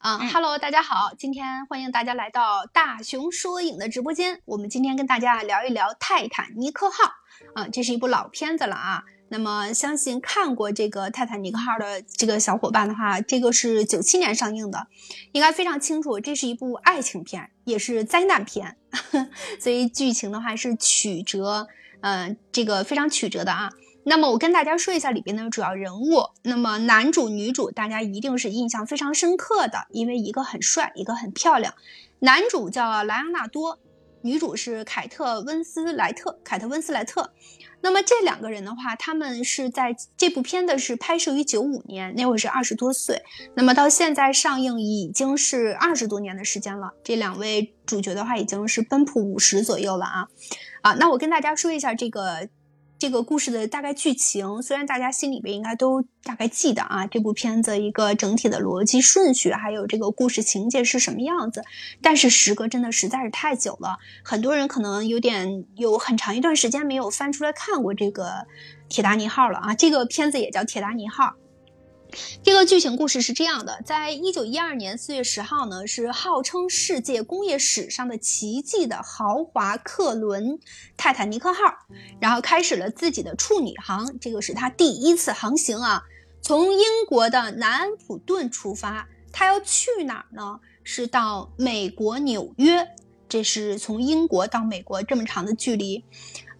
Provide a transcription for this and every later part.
啊哈喽，大家好，今天欢迎大家来到大熊说影的直播间。我们今天跟大家聊一聊《泰坦尼克号》啊，这是一部老片子了啊。那么，相信看过这个《泰坦尼克号》的这个小伙伴的话，这个是九七年上映的，应该非常清楚，这是一部爱情片，也是灾难片，所以剧情的话是曲折，嗯，这个非常曲折的啊。那么我跟大家说一下里边的主要人物。那么男主、女主，大家一定是印象非常深刻的，因为一个很帅，一个很漂亮。男主叫莱昂纳多，女主是凯特温斯莱特。凯特温斯莱特。那么这两个人的话，他们是在这部片子是拍摄于九五年，那会是二十多岁。那么到现在上映已经是二十多年的时间了。这两位主角的话，已经是奔赴五十左右了啊。啊，那我跟大家说一下这个。这个故事的大概剧情，虽然大家心里边应该都大概记得啊，这部片子一个整体的逻辑顺序，还有这个故事情节是什么样子，但是时隔真的实在是太久了，很多人可能有点有很长一段时间没有翻出来看过这个《铁达尼号》了啊，这个片子也叫《铁达尼号》。这个剧情故事是这样的，在一九一二年四月十号呢，是号称世界工业史上的奇迹的豪华客轮泰坦尼克号，然后开始了自己的处女航，这个是它第一次航行啊，从英国的南安普顿出发，它要去哪儿呢？是到美国纽约，这是从英国到美国这么长的距离。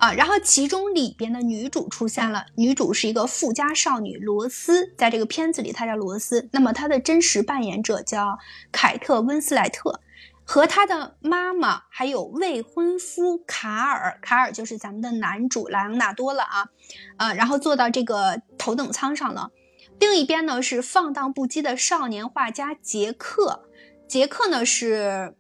啊，然后其中里边的女主出现了，女主是一个富家少女罗斯，在这个片子里她叫罗斯，那么她的真实扮演者叫凯特温斯莱特，和她的妈妈还有未婚夫卡尔，卡尔就是咱们的男主莱昂纳多了啊，呃，然后坐到这个头等舱上了，另一边呢是放荡不羁的少年画家杰克，杰克呢是。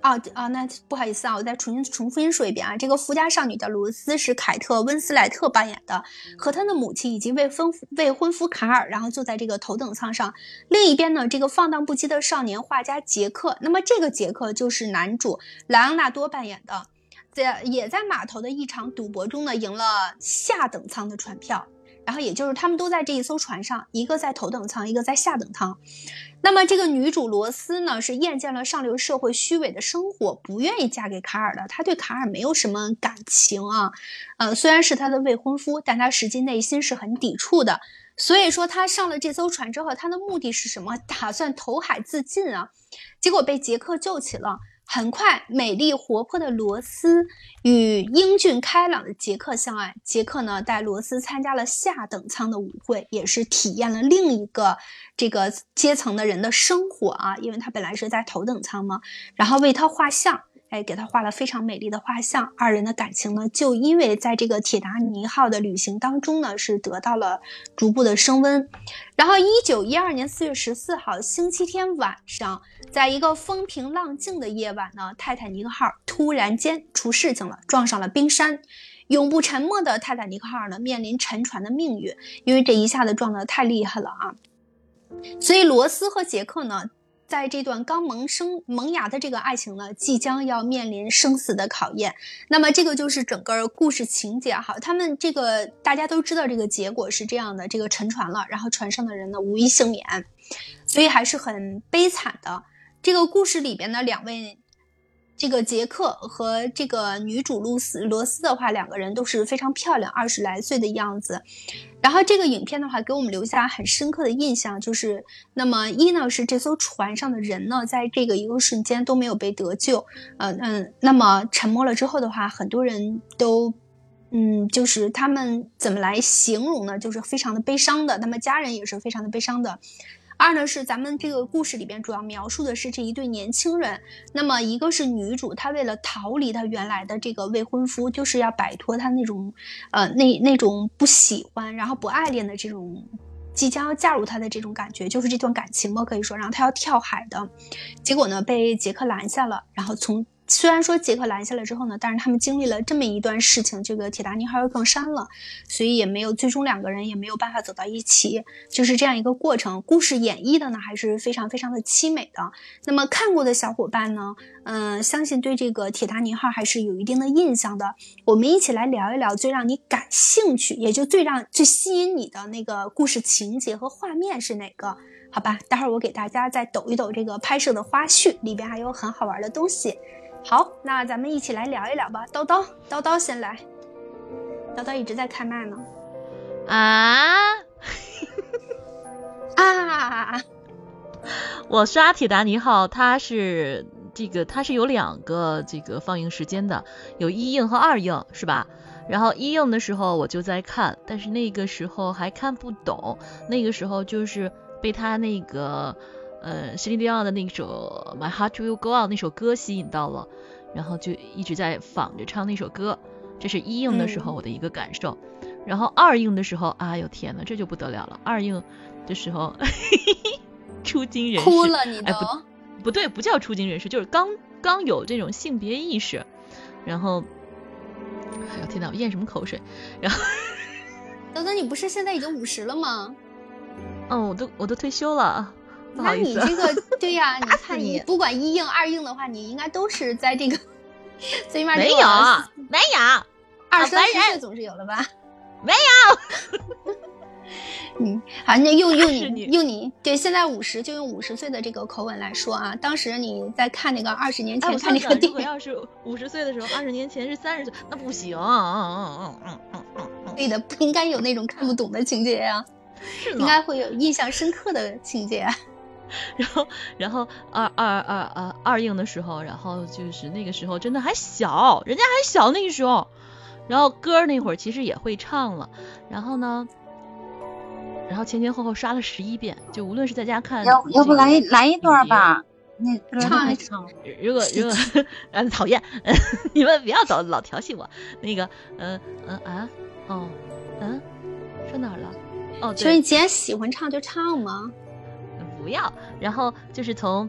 啊啊，那不好意思啊，我再重新重复说一遍啊。这个富家少女叫罗斯，是凯特温斯莱特扮演的，和她的母亲以及未婚未婚夫卡尔，然后坐在这个头等舱上。另一边呢，这个放荡不羁的少年画家杰克，那么这个杰克就是男主莱昂纳多扮演的，在也在码头的一场赌博中呢，赢了下等舱的船票。然后也就是他们都在这一艘船上，一个在头等舱，一个在下等舱。那么这个女主罗斯呢，是厌倦了上流社会虚伪的生活，不愿意嫁给卡尔的。她对卡尔没有什么感情啊，呃，虽然是她的未婚夫，但她实际内心是很抵触的。所以说，她上了这艘船之后，她的目的是什么？打算投海自尽啊，结果被杰克救起了。很快，美丽活泼的罗斯与英俊开朗的杰克相爱。杰克呢，带罗斯参加了下等舱的舞会，也是体验了另一个这个阶层的人的生活啊，因为他本来是在头等舱嘛，然后为他画像。哎，给他画了非常美丽的画像，二人的感情呢，就因为在这个铁达尼号的旅行当中呢，是得到了逐步的升温。然后，一九一二年四月十四号星期天晚上，在一个风平浪静的夜晚呢，泰坦尼克号突然间出事情了，撞上了冰山。永不沉没的泰坦尼克号呢，面临沉船的命运，因为这一下子撞得太厉害了啊。所以，罗斯和杰克呢。在这段刚萌生萌芽的这个爱情呢，即将要面临生死的考验。那么这个就是整个故事情节哈。他们这个大家都知道，这个结果是这样的：这个沉船了，然后船上的人呢无一幸免，所以还是很悲惨的。这个故事里边呢两位。这个杰克和这个女主露丝罗斯的话，两个人都是非常漂亮，二十来岁的样子。然后这个影片的话，给我们留下很深刻的印象，就是那么一呢是这艘船上的人呢，在这个一个瞬间都没有被得救，呃嗯，那么沉没了之后的话，很多人都，嗯，就是他们怎么来形容呢？就是非常的悲伤的，那么家人也是非常的悲伤的。二呢是咱们这个故事里边主要描述的是这一对年轻人，那么一个是女主，她为了逃离她原来的这个未婚夫，就是要摆脱她那种，呃那那种不喜欢然后不爱恋的这种，即将要嫁入他的这种感觉，就是这段感情嘛可以说，然后她要跳海的，结果呢被杰克拦下了，然后从。虽然说杰克拦下来之后呢，但是他们经历了这么一段事情，这个铁达尼号又更伤了，所以也没有最终两个人也没有办法走到一起，就是这样一个过程。故事演绎的呢还是非常非常的凄美的。那么看过的小伙伴呢，嗯，相信对这个铁达尼号还是有一定的印象的。我们一起来聊一聊最让你感兴趣，也就最让最吸引你的那个故事情节和画面是哪个？好吧，待会儿我给大家再抖一抖这个拍摄的花絮，里边还有很好玩的东西。好，那咱们一起来聊一聊吧。叨叨，叨叨先来。叨叨一直在开麦呢。啊啊！我刷铁达尼号，它是这个，它是有两个这个放映时间的，有一映和二映，是吧？然后一映的时候我就在看，但是那个时候还看不懂，那个时候就是被他那个。呃，席琳迪奥的那首《My Heart Will Go On》那首歌吸引到了，然后就一直在仿着唱那首歌。这是一应的时候我的一个感受。然后二应的时候，哎呦天呐，这就不得了了！二应的时候，出惊人士，哭了你都？不，不对，不叫出惊人士，就是刚刚有这种性别意识。然后，哎呦天呐，我咽什么口水？然后，等等，你不是现在已经五十了吗？嗯，我都我都退休了。那你这个对呀，你看你不管一硬二硬的话，你应该都是在这个最起码没有没有二三十岁总是有的吧？没有，嗯，好，那用 用你用你对现在五十就用五十岁的这个口吻来说啊，当时你在看那个二十年前看那个电影，要是五十岁的时候，二十年前是三十岁，那不行，嗯嗯嗯嗯嗯嗯，对的，不应该有那种看不懂的情节呀，应该会有印象深刻的情节。然后，然后二二二二二硬的时候，然后就是那个时候真的还小，人家还小那个时候，然后歌那会儿其实也会唱了，然后呢，然后前前后后刷了十一遍，就无论是在家看，要要不来来一段吧，那歌唱一唱。如果如果 嗯讨厌，你们不要老老调戏我，那个嗯嗯啊哦嗯说哪儿了？哦，所以你既然喜欢唱就唱嘛。不要，然后就是从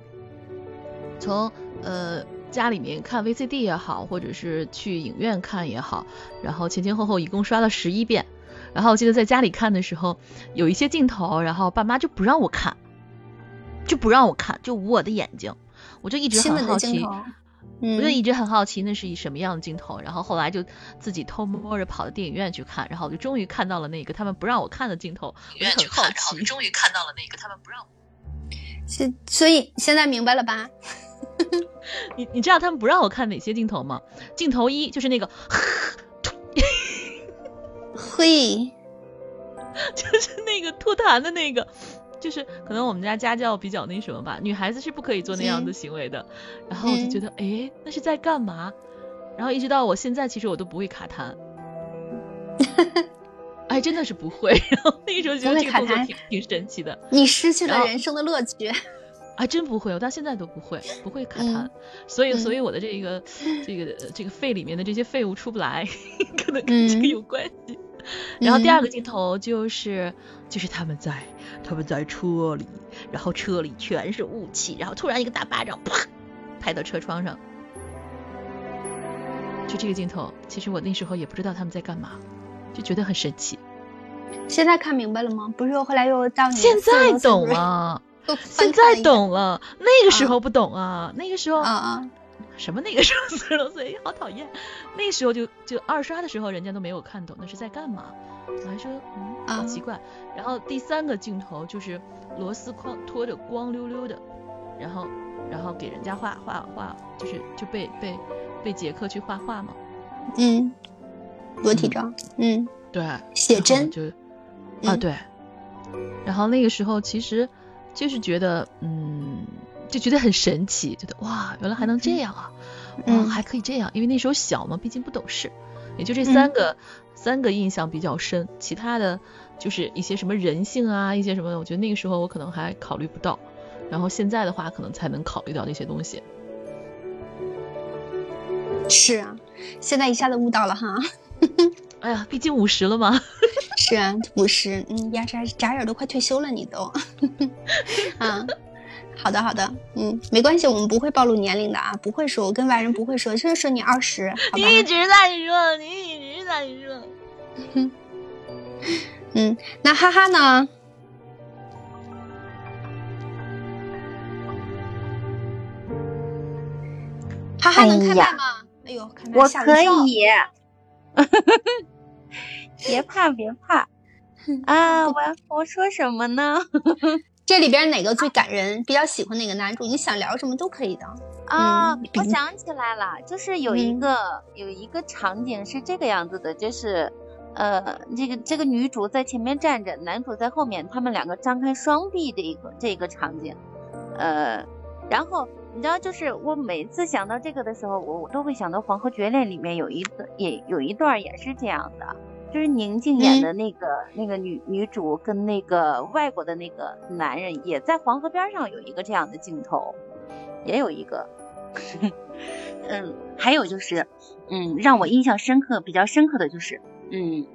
从呃家里面看 VCD 也好，或者是去影院看也好，然后前前后后一共刷了十一遍。然后我记得在家里看的时候，有一些镜头，然后爸妈就不让我看，就不让我看，就捂我的眼睛。我就一直很好奇，我就一直很好奇那是以什么样的镜头。然后后来就自己偷摸着跑到电影院去看，然后我就终于看到了那个他们不让我看的镜头。我就很好奇，终于看到了那个他们不让。所所以现在明白了吧？你你知道他们不让我看哪些镜头吗？镜头一就是那个，嘿，就是那个吐痰的那个，就是可能我们家家教比较那什么吧，女孩子是不可以做那样的行为的。然后我就觉得，哎，那是在干嘛？然后一直到我现在，其实我都不会卡痰。哎，真的是不会。然后那个时候觉得这个动作挺挺神奇的。你失去了人生的乐趣。还真不会，我到现在都不会，不会卡痰。所以，所以我的这个 这个这个肺里面的这些废物出不来，可能跟这个有关系。然后第二个镜头就是就是他们在他们在车里，然后车里全是雾气，然后突然一个大巴掌啪拍到车窗上。就这个镜头，其实我那时候也不知道他们在干嘛。就觉得很神奇。现在看明白了吗？不是又后来又到你 现在懂了，现在懂了。那个时候不懂啊，那个时候啊啊，什么那个时候四十多岁，好讨厌。那个时候就就二刷的时候，人家都没有看懂那是在干嘛。我还说嗯，好奇怪。然后第三个镜头就是螺丝框拖着光溜溜的，然后然后给人家画画画，就是就被被被杰克去画画嘛。嗯。裸体照，嗯，对，写真就啊对，然后那个时候其实就是觉得，嗯，就觉得很神奇，觉得哇，原来还能这样啊，嗯，还可以这样，因为那时候小嘛，毕竟不懂事，也就这三个三个印象比较深，其他的就是一些什么人性啊，一些什么，我觉得那个时候我可能还考虑不到，然后现在的话可能才能考虑到那些东西。是啊，现在一下子悟到了哈。哎呀，毕竟五十了嘛。是啊，五十，嗯，呀，眨眨眼都快退休了，你都。啊，好的好的，嗯，没关系，我们不会暴露年龄的啊，不会说，我跟外人不会说，就是说你二十，好吧？你一直在说，你一直在说。嗯，那哈哈呢？哈哈能开麦吗？哎呦，开麦我可吓我一跳以，别怕别怕 啊！我我说什么呢？这里边哪个最感人？比较喜欢哪个男主？你想聊什么都可以的。啊，嗯我想起来了，就是有一个、有一个场景是这个样子的，就是呃，这个这个女主在前面站着，男主在后面，他们两个张开双臂的一个这个场景，呃，然后你知道，就是我每次想到这个的时候，我我都会想到《黄河绝恋》里面有一段也有一段也是这样的。就是宁静演的那个、那个女女主跟那个外国的那个男人，也在黄河边上有一个这样的镜头，也有一个，嗯，还有就是，嗯，让我印象深刻、比较深刻的就是，嗯，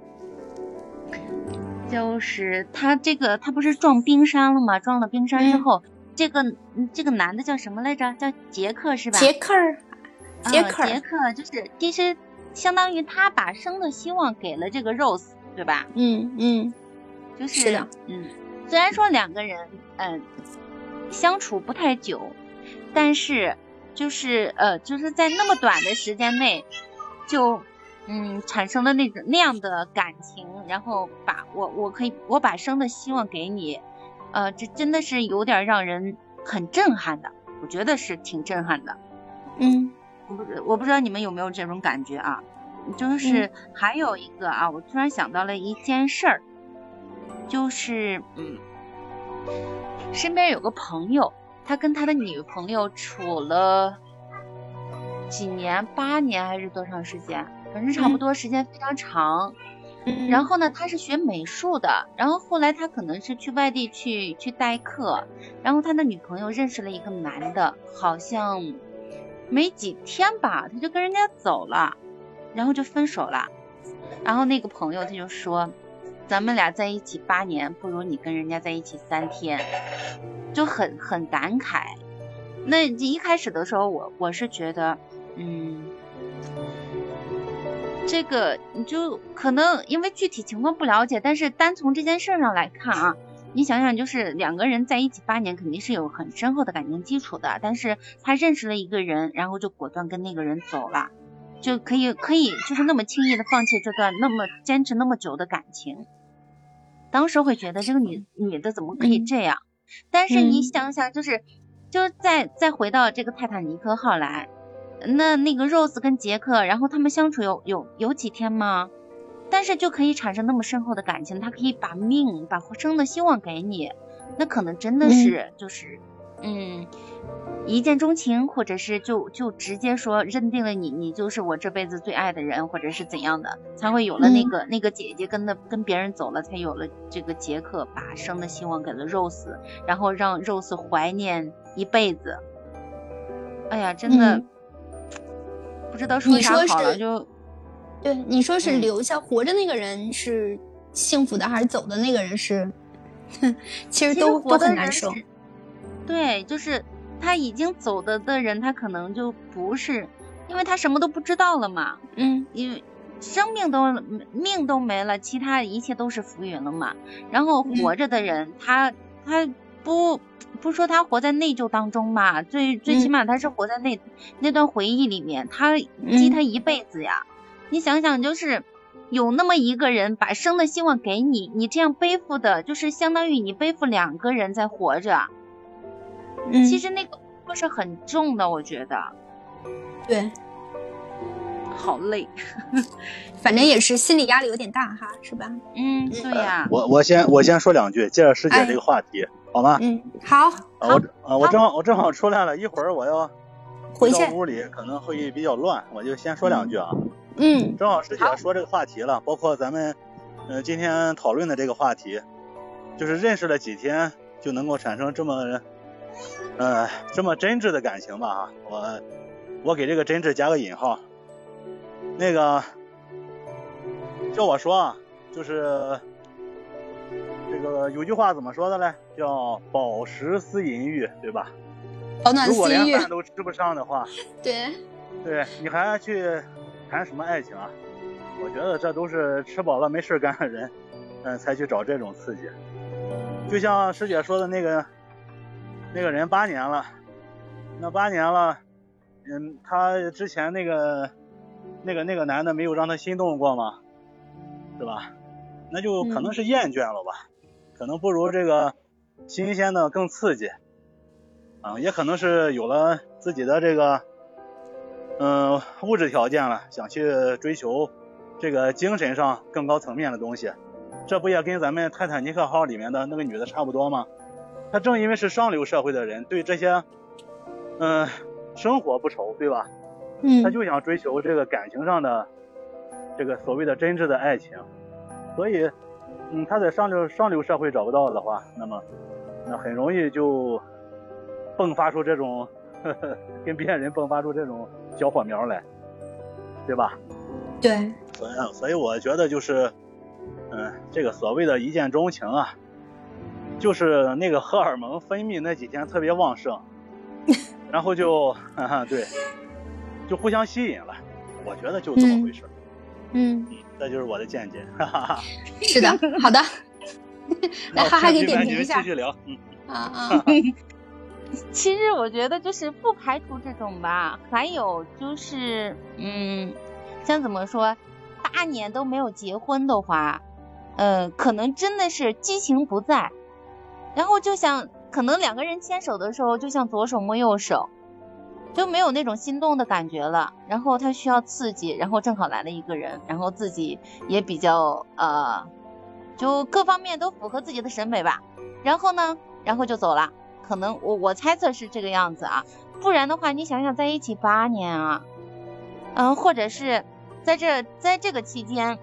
就是他这个他不是撞冰山了吗？撞了冰山之嗯后，这个嗯这个男的叫什么来着？叫杰克是吧？杰克，杰啊克儿杰克就是其实相当于他把生的希望给了这个 Rose，对吧？嗯嗯就是是的，嗯，虽然说两个人嗯、相处不太久，但是就是呃就是在那么短的时间内就嗯产生了那种那样的感情，然后把我我可以我把生的希望给你，呃这真的是有点让人很震撼的，我觉得是挺震撼的。嗯我不知我不知道你们有没有这种感觉啊？就是还有一个啊，我突然想到了一件事儿，就是嗯，身边有个朋友，他跟他的女朋友处了几年，八年还是多长时间？反正差不多时间非常长。嗯，然后呢，他是学美术的，然后后来他可能是去外地去去代课，然后他的女朋友认识了一个男的，好像没几天吧，他就跟人家走了，然后就分手了。然后那个朋友他就说，咱们俩在一起八年，不如你跟人家在一起三天，就很很感慨。那一开始的时候，我我是觉得，嗯。这个你就可能因为具体情况不了解，但是单从这件事上来看啊，你想想，就是两个人在一起八年，肯定是有很深厚的感情基础的。但是他认识了一个人，然后就果断跟那个人走了，就可以可以就是那么轻易的放弃这段那么坚持那么久的感情。当时会觉得这个女女的怎么可以这样？但是你嗯想想，就是就再再回到这个泰坦尼克号来。那那个 Rose 跟杰克，然后他们相处有有有几天吗？但是就可以产生那么深厚的感情，他可以把命、把生的希望给你，那可能真的是就是，嗯，一见钟情，或者是就就直接说认定了你，你就是我这辈子最爱的人，或者是怎样的，才会有了那个、那个姐姐跟的跟别人走了，才有了这个杰克把生的希望给了 Rose，然后让 Rose 怀念一辈子。哎呀，真的。嗯不知道说你说啥好了，是就对，你说是嗯留下活着那个人是幸福的，还是走的那个人是？其实其实都都很难受。对，就是他已经走的的人，他可能就不是，因为他什么都不知道了嘛，嗯因为生命都命都没了，其他一切都是浮云了嘛。然后嗯活着的人，他他不不说他活在内疚当中嘛，最最起嗯码他是活在那、那段回忆里面，他记嗯。他一辈子呀。你想想，就是有那么一个人把生的希望给你，你这样背负的，就是相当于你背负两个人在活着。嗯，其实那个负是很重的，我觉得。对，好累。反正也是心理压力有点大哈，是吧？嗯，对呀、我我先我先说两句，接着师姐哎。这个话题，好吗？嗯，好，啊我啊我正好我正好出来了，一会儿我要回去到。屋里可能会比较乱，我就先说两句啊。嗯正好师姐说这个话题了，包括咱们呃今天讨论的这个话题，就是认识了几天就能够产生这么呃这么真挚的感情吧啊，我我给这个真挚加个引号。那个，叫我说啊，就是这个有句话怎么说的嘞？叫饱食思淫欲，对吧？保暖如果连饭都吃不上的话，对，对你还去谈什么爱情啊？我觉得这都是吃饱了没事干的人，嗯，才去找这种刺激。就像师姐说的那个，那个人八年了，那八年了，嗯，他之前那个那个那个男的没有让他心动过吗？是吧？那就可能是厌倦了吧，可能不如这个新鲜的更刺激，啊，也可能是有了自己的这个嗯物质条件了，想去追求这个精神上更高层面的东西，这不也跟咱们泰坦尼克号里面的那个女的差不多吗？她正因为是上流社会的人，对这些嗯生活不愁，对吧？嗯她就想追求这个感情上的这个所谓的真挚的爱情，所以，嗯，他在上流上流社会找不到的话，那么那很容易就迸发出这种呵呵 跟别人迸发出这种小火苗来，对吧？对，所以所以我觉得就是，嗯，这个所谓的一见钟情啊，就是那个荷尔蒙分泌那几天特别旺盛，然后就哈哈对，就互相吸引了。我觉得就这么回事。嗯，嗯，这就是我的见解。哈哈哈。是的，好的，来哈哈给点评一下继续聊。嗯，啊啊，其实我觉得就是不排除这种吧，还有就是，嗯，像怎么说，八年都没有结婚的话，呃，可能真的是激情不在，然后就像可能两个人牵手的时候，就像左手摸右手，就没有那种心动的感觉了。然后他需要刺激，然后正好来了一个人，然后自己也比较呃，就各方面都符合自己的审美吧。然后呢，然后就走了。可能我我猜测是这个样子啊，不然的话，你想想在一起八年啊，嗯，或者是在这在这个期间，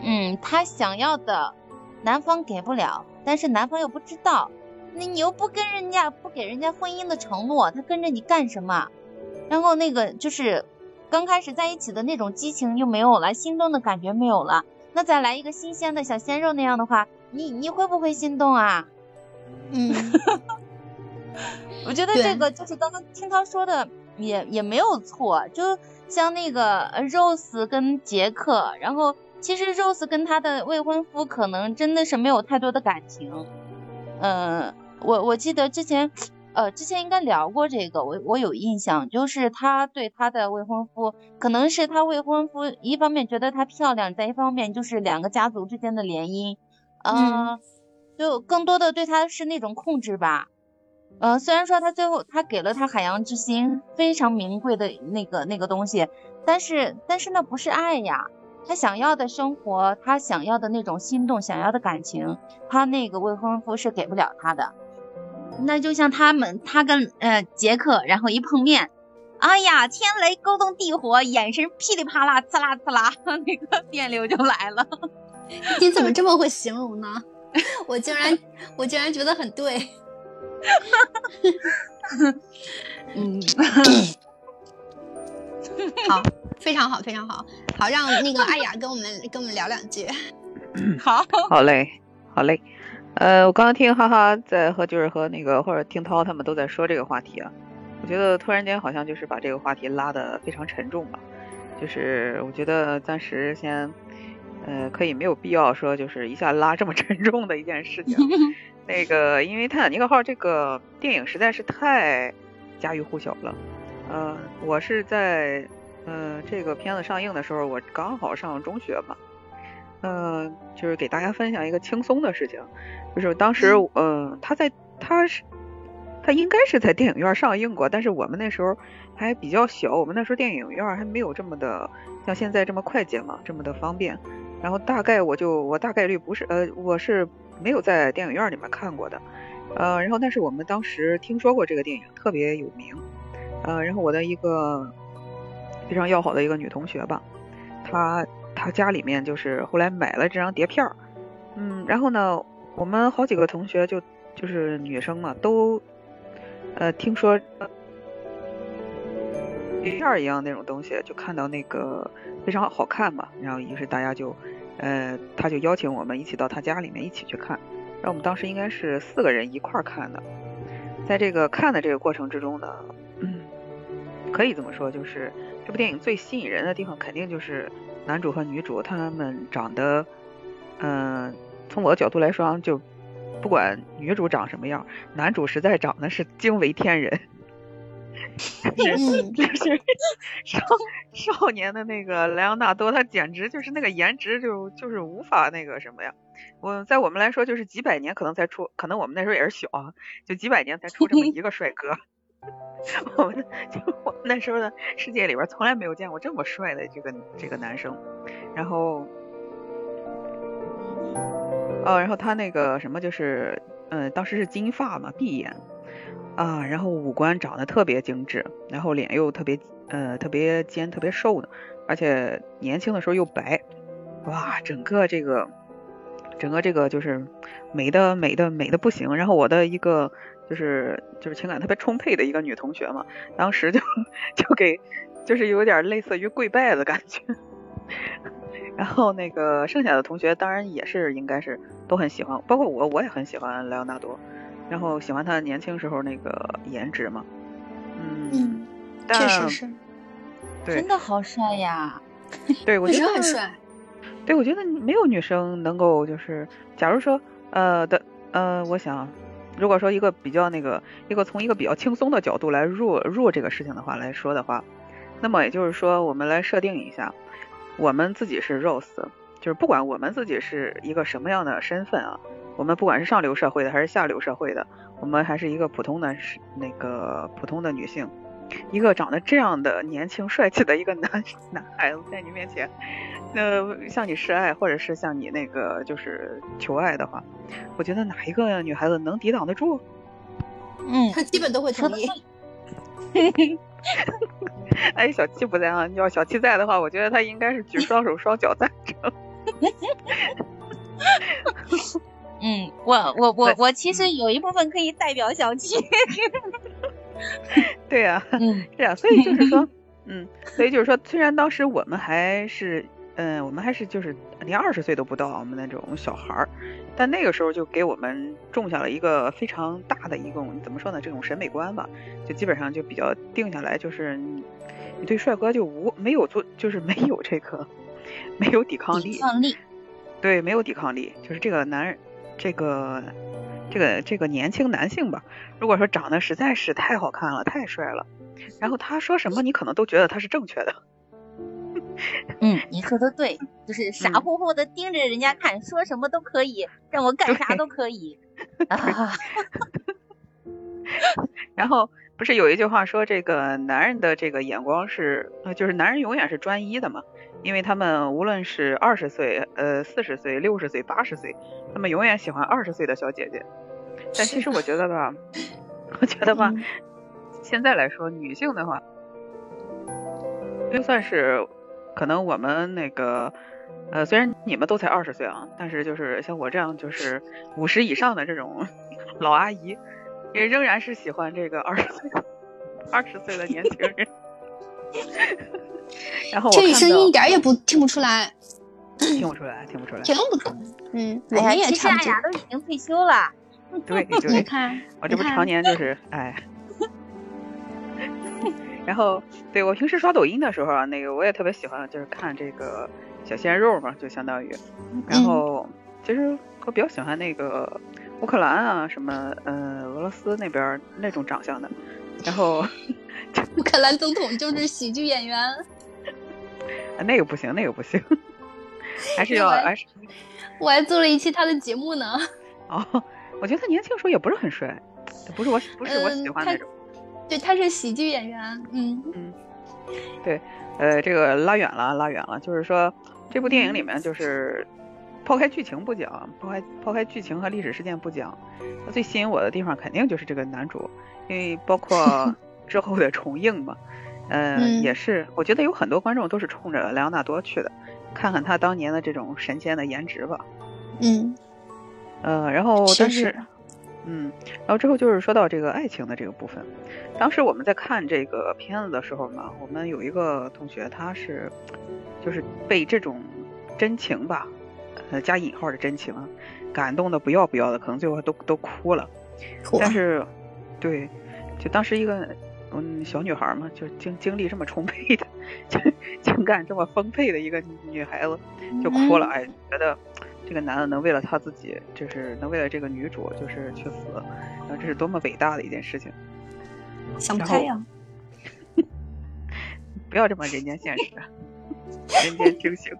嗯，他想要的男方给不了，但是男方又不知道，那你又不跟人家不给人家婚姻的承诺，他跟着你干什么？然后那个就是刚开始在一起的那种激情又没有了，心动的感觉没有了，那再来一个新鲜的小鲜肉那样的话，你你会不会心动啊？嗯，我觉得这个就是刚刚听他说的也也没有错，就像那个呃 Rose 跟杰克，然后其实 Rose 跟他的未婚夫可能真的是没有太多的感情，嗯，我我记得之前呃之前应该聊过这个，我我有印象，就是她对她的未婚夫，可能是她未婚夫一方面觉得她漂亮，再一方面就是两个家族之间的联姻，呃，就更多的对她是那种控制吧。呃，虽然说他最后他给了他海洋之心非常名贵的那个那个东西，但是但是那不是爱呀，他想要的生活，他想要的那种心动，想要的感情，他那个未婚夫是给不了他的。那就像他们，他跟呃杰克，然后一碰面，哎呀，天雷勾动地火，眼神噼里啪啦，刺啦刺啦，那个电流就来了。你怎么这么会形容呢？我竟然我竟然觉得很对。嗯，好，非常好，非常好，好让那个艾雅跟我们跟我们聊两句。好，好嘞，好嘞。呃，我刚刚听哈哈在和就是和那个或者听涛他们都在说这个话题啊，我觉得突然间好像就是把这个话题拉得非常沉重了，就是我觉得暂时先，呃，可以没有必要说就是一下拉这么沉重的一件事情。那个，因为泰坦尼克号这个电影实在是太家喻户晓了，呃，我是在呃这个片子上映的时候，我刚好上中学嘛。嗯，就是给大家分享一个轻松的事情，就是当时，嗯，他在他是他应该是在电影院上映过，但是我们那时候还比较小，我们那时候电影院还没有这么的像现在这么快捷嘛，这么的方便。然后大概我就我大概率不是呃我是没有在电影院里面看过的，呃，然后但是我们当时听说过这个电影特别有名，呃，然后我的一个非常要好的一个女同学吧，她。他家里面就是后来买了这张碟片儿，嗯，然后呢，我们好几个同学就就是女生嘛，都呃听说碟片儿一样那种东西，就看到那个非常好看嘛，然后于是大家就呃他就邀请我们一起到他家里面一起去看，然后我们当时应该是四个人一块儿看的，在这个看的这个过程之中呢，嗯，可以这么说，就是这部电影最吸引人的地方，肯定就是男主和女主他们长得，嗯、从我的角度来说，就不管女主长什么样，男主实在长得是惊为天人。嗯，就是少少年的那个莱昂纳多，他简直就是那个颜值就就是无法那个什么呀。我在我们来说，就是几百年可能才出，可能我们那时候也是小啊，就几百年才出这么一个帅哥。我们就我们那时候的世界里边，从来没有见过这么帅的这个这个男生。然后，哦，然后他那个什么就是，嗯，当时是金发嘛，碧眼。啊，然后五官长得特别精致，然后脸又特别呃特别尖、特别瘦的，而且年轻的时候又白，哇，整个这个整个这个就是美的美的美的不行。然后我的一个就是就是情感特别充沛的一个女同学嘛，当时就就给就是有点类似于跪拜的感觉。然后那个剩下的同学当然也是应该是都很喜欢，包括我我也很喜欢莱昂纳多。然后喜欢他年轻时候那个颜值嘛，嗯，确实是，对真的好帅呀！对，我觉得实很帅。对，我觉得没有女生能够就是，假如说呃的呃，我想，如果说一个比较那个一个从一个比较轻松的角度来入入这个事情的话来说的话，那么也就是说，我们来设定一下，我们自己是 Rose，就是不管我们自己是一个什么样的身份啊。我们不管是上流社会的还是下流社会的，我们还是一个普通的是那个普通的女性，一个长得这样的年轻帅气的一个男男孩子在你面前，那向你示爱或者是向你那个就是求爱的话，我觉得哪一个女孩子能抵挡得住？嗯，他基本都会同意。哎，小七不在啊，要小七在的话，我觉得他应该是举双手双脚赞成。嗯，我我我我其实有一部分可以代表小七。对呀、啊，嗯，是啊，所以就是说，嗯，所以就是说，虽然当时我们还是，嗯，我们还是就是连二十岁都不到，我们那种小孩儿，但那个时候就给我们种下了一个非常大的一种怎么说呢，这种审美观吧，就基本上就比较定下来，就是你你对帅哥就无没有做，就是没有这个没有抵抗力，抵抗力，对，没有抵抗力，就是这个男人。这个这个这个年轻男性吧，如果说长得实在是太好看了，太帅了，然后他说什么你可能都觉得他是正确的。嗯，你说的对，就是傻乎乎的盯着人家看，说什么都可以，让我干啥都可以。啊，然后不是有一句话说，这个男人的这个眼光是，呃，就是男人永远是专一的嘛。因为他们无论是二十岁、呃四十岁、六十岁、八十岁，他们永远喜欢二十岁的小姐姐。但其实我觉得吧，我觉得吧，现在来说，女性的话，就算是可能我们那个，呃，虽然你们都才二十岁啊，但是就是像我这样就是五十以上的这种 老阿姨，也仍然是喜欢这个二十岁、二十岁的年轻人。然后这里声音一点也不听不出来，听不出来，听不出来，听不出来。嗯，我哎呀，们也差不多。大家都已经退休了。对 你对，看，你看我这不常年就是 哎。然后，对我平时刷抖音的时候啊，那个我也特别喜欢，就是看这个小鲜肉嘛，就相当于。然后，其实我比较喜欢那个乌克兰啊，什么呃俄罗斯那边那种长相的。然后，乌克兰总统就是喜剧演员。那个不行，那个不行，还是要还是我还做了一期他的节目呢。哦，我觉得他年轻时候也不是很帅，不是我不是我喜欢那种。对，他是喜剧演员。嗯嗯，对，呃，这个拉远了，拉远了，就是说这部电影里面就是抛开剧情不讲，抛开抛开剧情和历史事件不讲，最吸引我的地方肯定就是这个男主，因为包括 之后的重映嘛，呃，嗯也是，我觉得有很多观众都是冲着莱昂纳多去的，看看他当年的这种神仙的颜值吧，嗯，呃，然后但是。嗯，然后之后就是说到这个爱情的这个部分。当时我们在看这个片子的时候嘛，我们有一个同学，他是就是被这种真情吧，呃加引号的真情啊，感动的不要不要的，可能最后都都哭了。但是，对，就当时一个嗯小女孩嘛，就经经历这么充沛的，情情感这么丰沛的一个女孩子，就哭了。哎，觉得这个男的能为了他自己，就是能为了这个女主，就是去死，然后这是多么伟大的一件事情。想不开呀！不要这么人间现实，人间清醒。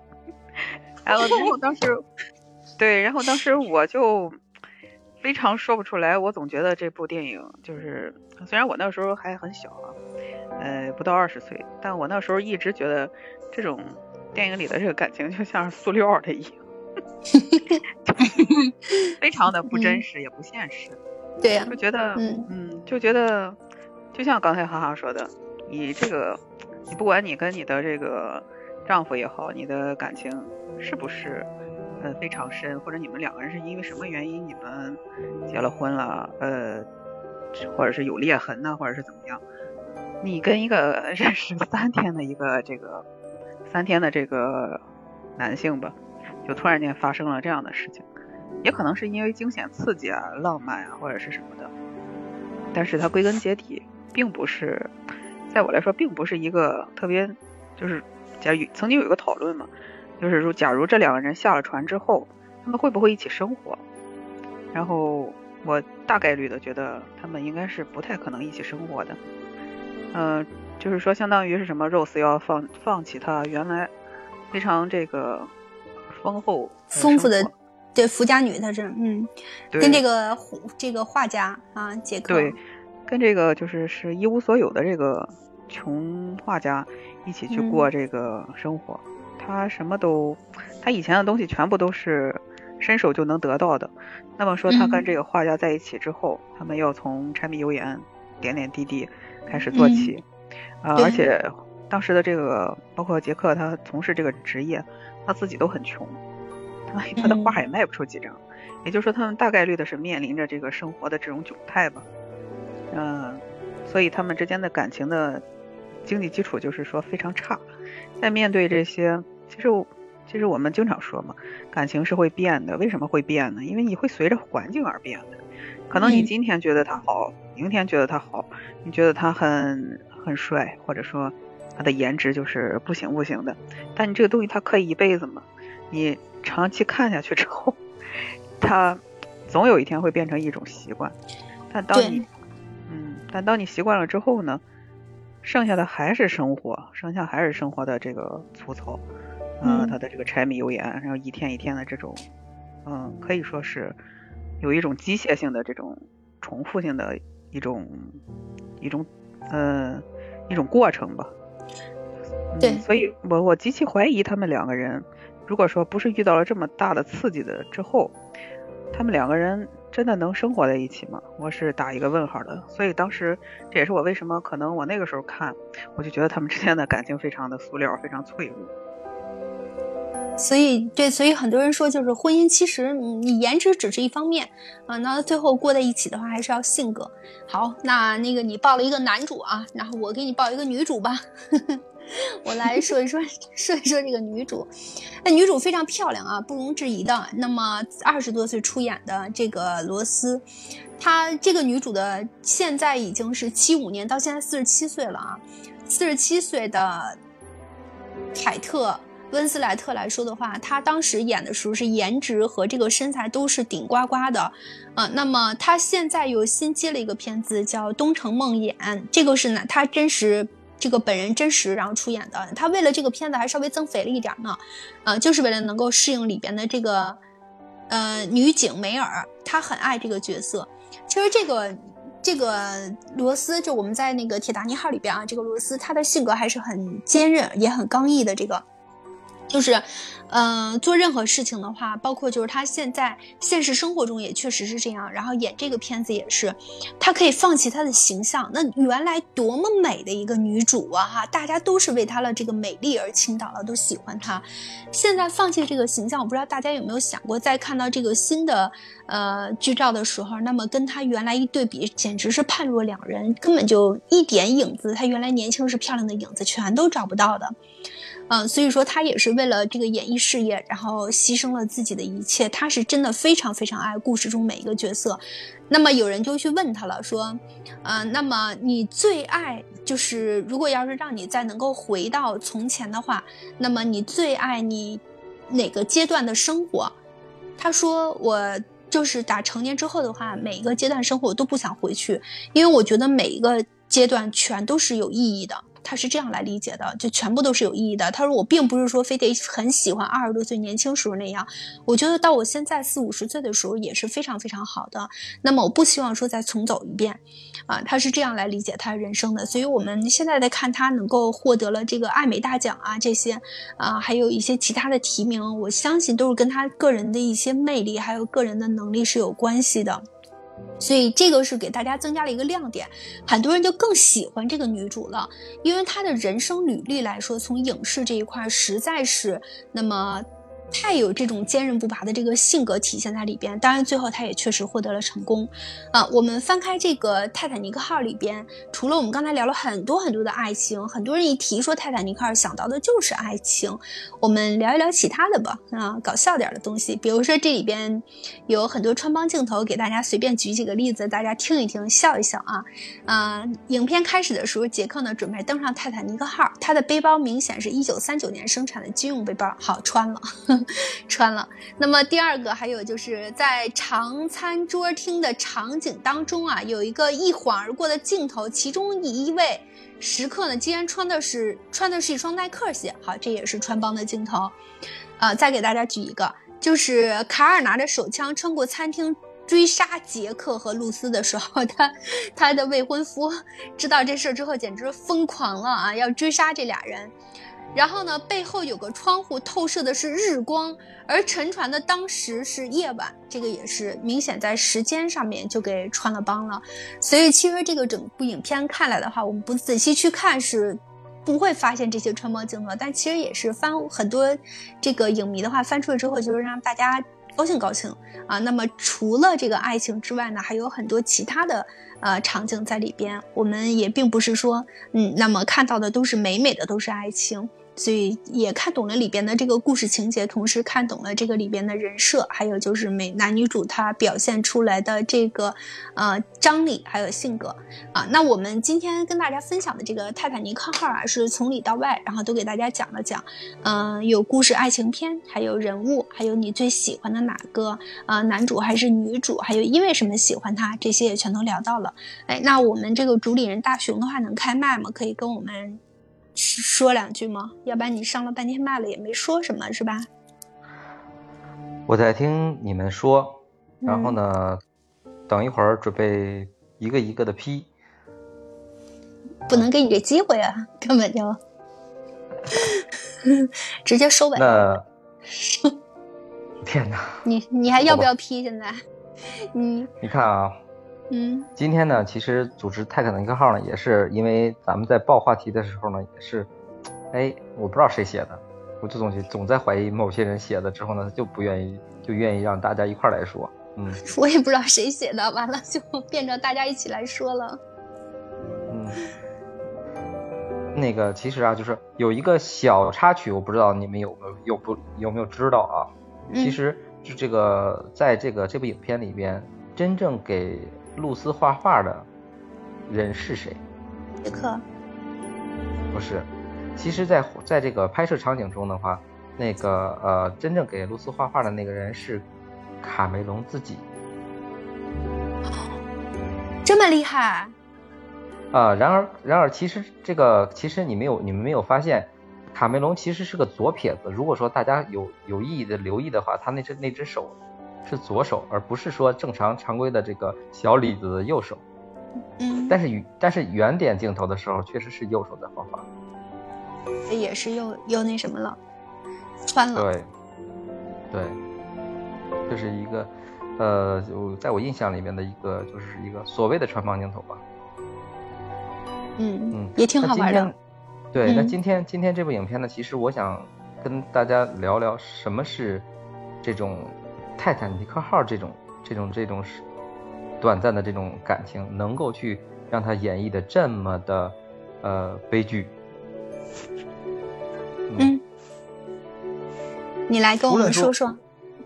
然后，然后当时，对，然后当时我就非常说不出来。我总觉得这部电影就是，虽然我那时候还很小啊，呃，不到二十岁，但我那时候一直觉得这种电影里的这个感情就像是塑料的一样，非常的不真实，也不现实。对呀，就觉得，嗯，就觉得，就像刚才哈哈说的，你这个，你不管你跟你的这个丈夫也好，你的感情。是不是，呃，非常深，或者你们两个人是因为什么原因你们结了婚了，呃，或者是有裂痕呢，或者是怎么样？你跟一个认识三天的一个这个三天的这个男性吧，就突然间发生了这样的事情，也可能是因为惊险刺激啊、浪漫啊，或者是什么的，但是它归根结底并不是，在我来说并不是一个特别，就是假如曾经有一个讨论嘛。就是说，假如这两个人下了船之后，他们会不会一起生活？然后我大概率的觉得，他们应该是不太可能一起生活的。嗯，就是说，相当于是什么，Rose 要放放弃他原来非常这个丰厚丰富的对富家女，她是嗯，跟这个这个画家啊杰克对，跟这个就是是一无所有的这个穷画家一起去过这个生活。他什么都，他以前的东西全部都是伸手就能得到的。那么说，他跟这个画家在一起之后，他们要从柴米油盐、点点滴滴开始做起。啊，而且当时的这个，包括杰克他从事这个职业，他自己都很穷，他他的画也卖不出几张。也就是说，他们大概率的是面临着这个生活的这种窘态吧。嗯，所以他们之间的感情的经济基础就是说非常差。在面对这些。其实，其实我们经常说嘛，感情是会变的。为什么会变呢？因为你会随着环境而变的。可能你今天觉得他好，明天觉得他好，你觉得他很很帅，或者说他的颜值就是不行不行的。但你这个东西它可以一辈子嘛？你长期看下去之后，他总有一天会变成一种习惯。但当你，嗯，但当你习惯了之后呢，剩下的还是生活，剩下还是生活的这个粗糙。啊，他的这个柴米油盐，然后一天一天的这种，嗯，可以说是有一种机械性的这种重复性的一种一种，嗯，一种过程吧。对，所以我我极其怀疑他们两个人，如果说不是遇到了这么大的刺激的之后，他们两个人真的能生活在一起吗？我是打一个问号的。所以当时这也是我为什么可能我那个时候看，我就觉得他们之间的感情非常的塑料，非常脆弱。所以，对，所以很多人说，就是婚姻其实你颜值只是一方面啊，那最后过在一起的话，还是要性格好。那那个你报了一个男主啊，然后我给你报一个女主吧，我来说一说，说一说这个女主。那女主非常漂亮啊，不容置疑的。那么二十多岁出演的这个罗斯，她这个女主的现在已经是七五年，到现在四十七岁了啊，四十七岁的凯特。温斯莱特来说的话，他当时演的时候是颜值和这个身材都是顶呱呱的，呃，那么他现在又新接了一个片子叫《东城梦魇》，这个是呢他真实这个本人真实然后出演的，他为了这个片子还稍微增肥了一点呢，呃，就是为了能够适应里边的这个呃女警梅尔，他很爱这个角色。其实这个这个罗斯，就我们在那个《铁达尼号》里边啊，这个罗斯他的性格还是很坚韧也很刚毅的这个。就是，嗯，做任何事情的话，包括就是他现在现实生活中也确实是这样。然后演这个片子也是，他可以放弃他的形象。那原来多么美的一个女主啊，哈，大家都是为她的这个美丽而倾倒了，都喜欢她。现在放弃这个形象，我不知道大家有没有想过，在看到这个新的呃剧照的时候，那么跟她原来一对比，简直是判若两人，根本就一点影子，她原来年轻时漂亮的影子全都找不到的。嗯，所以说他也是为了这个演艺事业，然后牺牲了自己的一切。他是真的非常非常爱故事中每一个角色。那么有人就去问他了，说，呃，那么你最爱就是如果要是让你再能够回到从前的话，那么你最爱你哪个阶段的生活？他说我。就是打成年之后的话，每一个阶段生活我都不想回去，因为我觉得每一个阶段全都是有意义的。他是这样来理解的，就全部都是有意义的。他说我并不是说非得很喜欢二十多岁年轻时候那样，我觉得到我现在四五十岁的时候也是非常非常好的。那么我不希望说再重走一遍，啊，他是这样来理解他人生的。所以我们现在在看他能够获得了这个艾美大奖啊这些，啊，还有一些其他的提名，我相信都是跟他个人的一些魅力还有个人的能力是有关系的。所以这个是给大家增加了一个亮点，很多人就更喜欢这个女主了，因为她的人生履历来说，从影视这一块实在是那么。太有这种坚韧不拔的这个性格体现在里边，当然最后他也确实获得了成功，啊，我们翻开这个泰坦尼克号里边，除了我们刚才聊了很多很多的爱情，很多人一提说泰坦尼克号想到的就是爱情，我们聊一聊其他的吧，啊，搞笑点的东西，比如说这里边有很多穿帮镜头，给大家随便举几个例子，大家听一听，笑一笑啊，啊，影片开始的时候，杰克呢准备登上泰坦尼克号，他的背包明显是一九三九年生产的军用背包，好穿了。穿了。那么第二个还有就是在长餐桌厅的场景当中啊，有一个一晃而过的镜头，其中一位食客呢，竟然穿的是穿的是一双耐克鞋。好，这也是穿帮的镜头。呃，再给大家举一个，就是卡尔拿着手枪穿过餐厅追杀杰克和露丝的时候，他他的未婚夫知道这事儿之后，简直疯狂了啊，要追杀这俩人。然后呢，背后有个窗户透射的是日光，而沉船的当时是夜晚，这个也是明显在时间上面就给穿了帮了。所以其实这个整部影片看来的话，我们不仔细去看是不会发现这些穿帮镜头，但其实也是翻很多这个影迷的话翻出来之后，就是让大家高兴高兴啊。那么除了这个爱情之外呢，还有很多其他的呃场景在里边，我们也并不是说嗯，那么看到的都是美美的都是爱情。所以也看懂了里边的这个故事情节，同时看懂了这个里边的人设，还有就是美男女主他表现出来的这个，呃张力还有性格啊。那我们今天跟大家分享的这个泰坦尼克号啊，是从里到外，然后都给大家讲了讲，嗯，有故事爱情片，还有人物，还有你最喜欢的哪个呃男主还是女主，还有因为什么喜欢他，这些也全都聊到了。哎，那我们这个主理人大熊的话能开麦吗？可以跟我们。说两句吗？要不然你上了半天麦了也没说什么，是吧？我在听你们说，然后呢，等一会儿准备一个一个的批。不能给你这机会啊，根本就 直接收尾。那 天哪！你你还要不要批？现在？你你看啊。嗯，今天呢，其实组织泰坦尼克号呢，也是因为咱们在报话题的时候呢，也是，哎，我不知道谁写的，我这东西总在怀疑某些人写的之后呢，就不愿意，就愿意让大家一块来说。嗯，我也不知道谁写的，完了就变成大家一起来说了。嗯，那个其实啊，就是有一个小插曲，我不知道你们有没有有不有没有知道啊？其实就这个在这个这部影片里边，真正给露丝画画的人是谁？杰克？不是，其实，在在这个拍摄场景中的话，那个呃，真正给露丝画画的那个人是卡梅隆自己。这么厉害？啊，然而，然而，其实这个，其实你没有，你们没有发现，卡梅隆其实是个左撇子。如果说大家有有意义的留意的话，他那只那只手。是左手，而不是说正常常规的这个小李子的右手。嗯。但是但是圆点镜头的时候，确实是右手在画画。也是又又那什么了，穿了。对。对。这是一个，呃，就在我印象里面的一个，就是一个所谓的穿帮镜头吧。嗯嗯。也挺好玩的。对，那今天今天这部影片呢，其实我想跟大家聊聊什么是这种。泰坦尼克号这种这种这种是短暂的这种感情，能够去让他演绎的这么的呃悲剧。嗯，你来跟我们说说。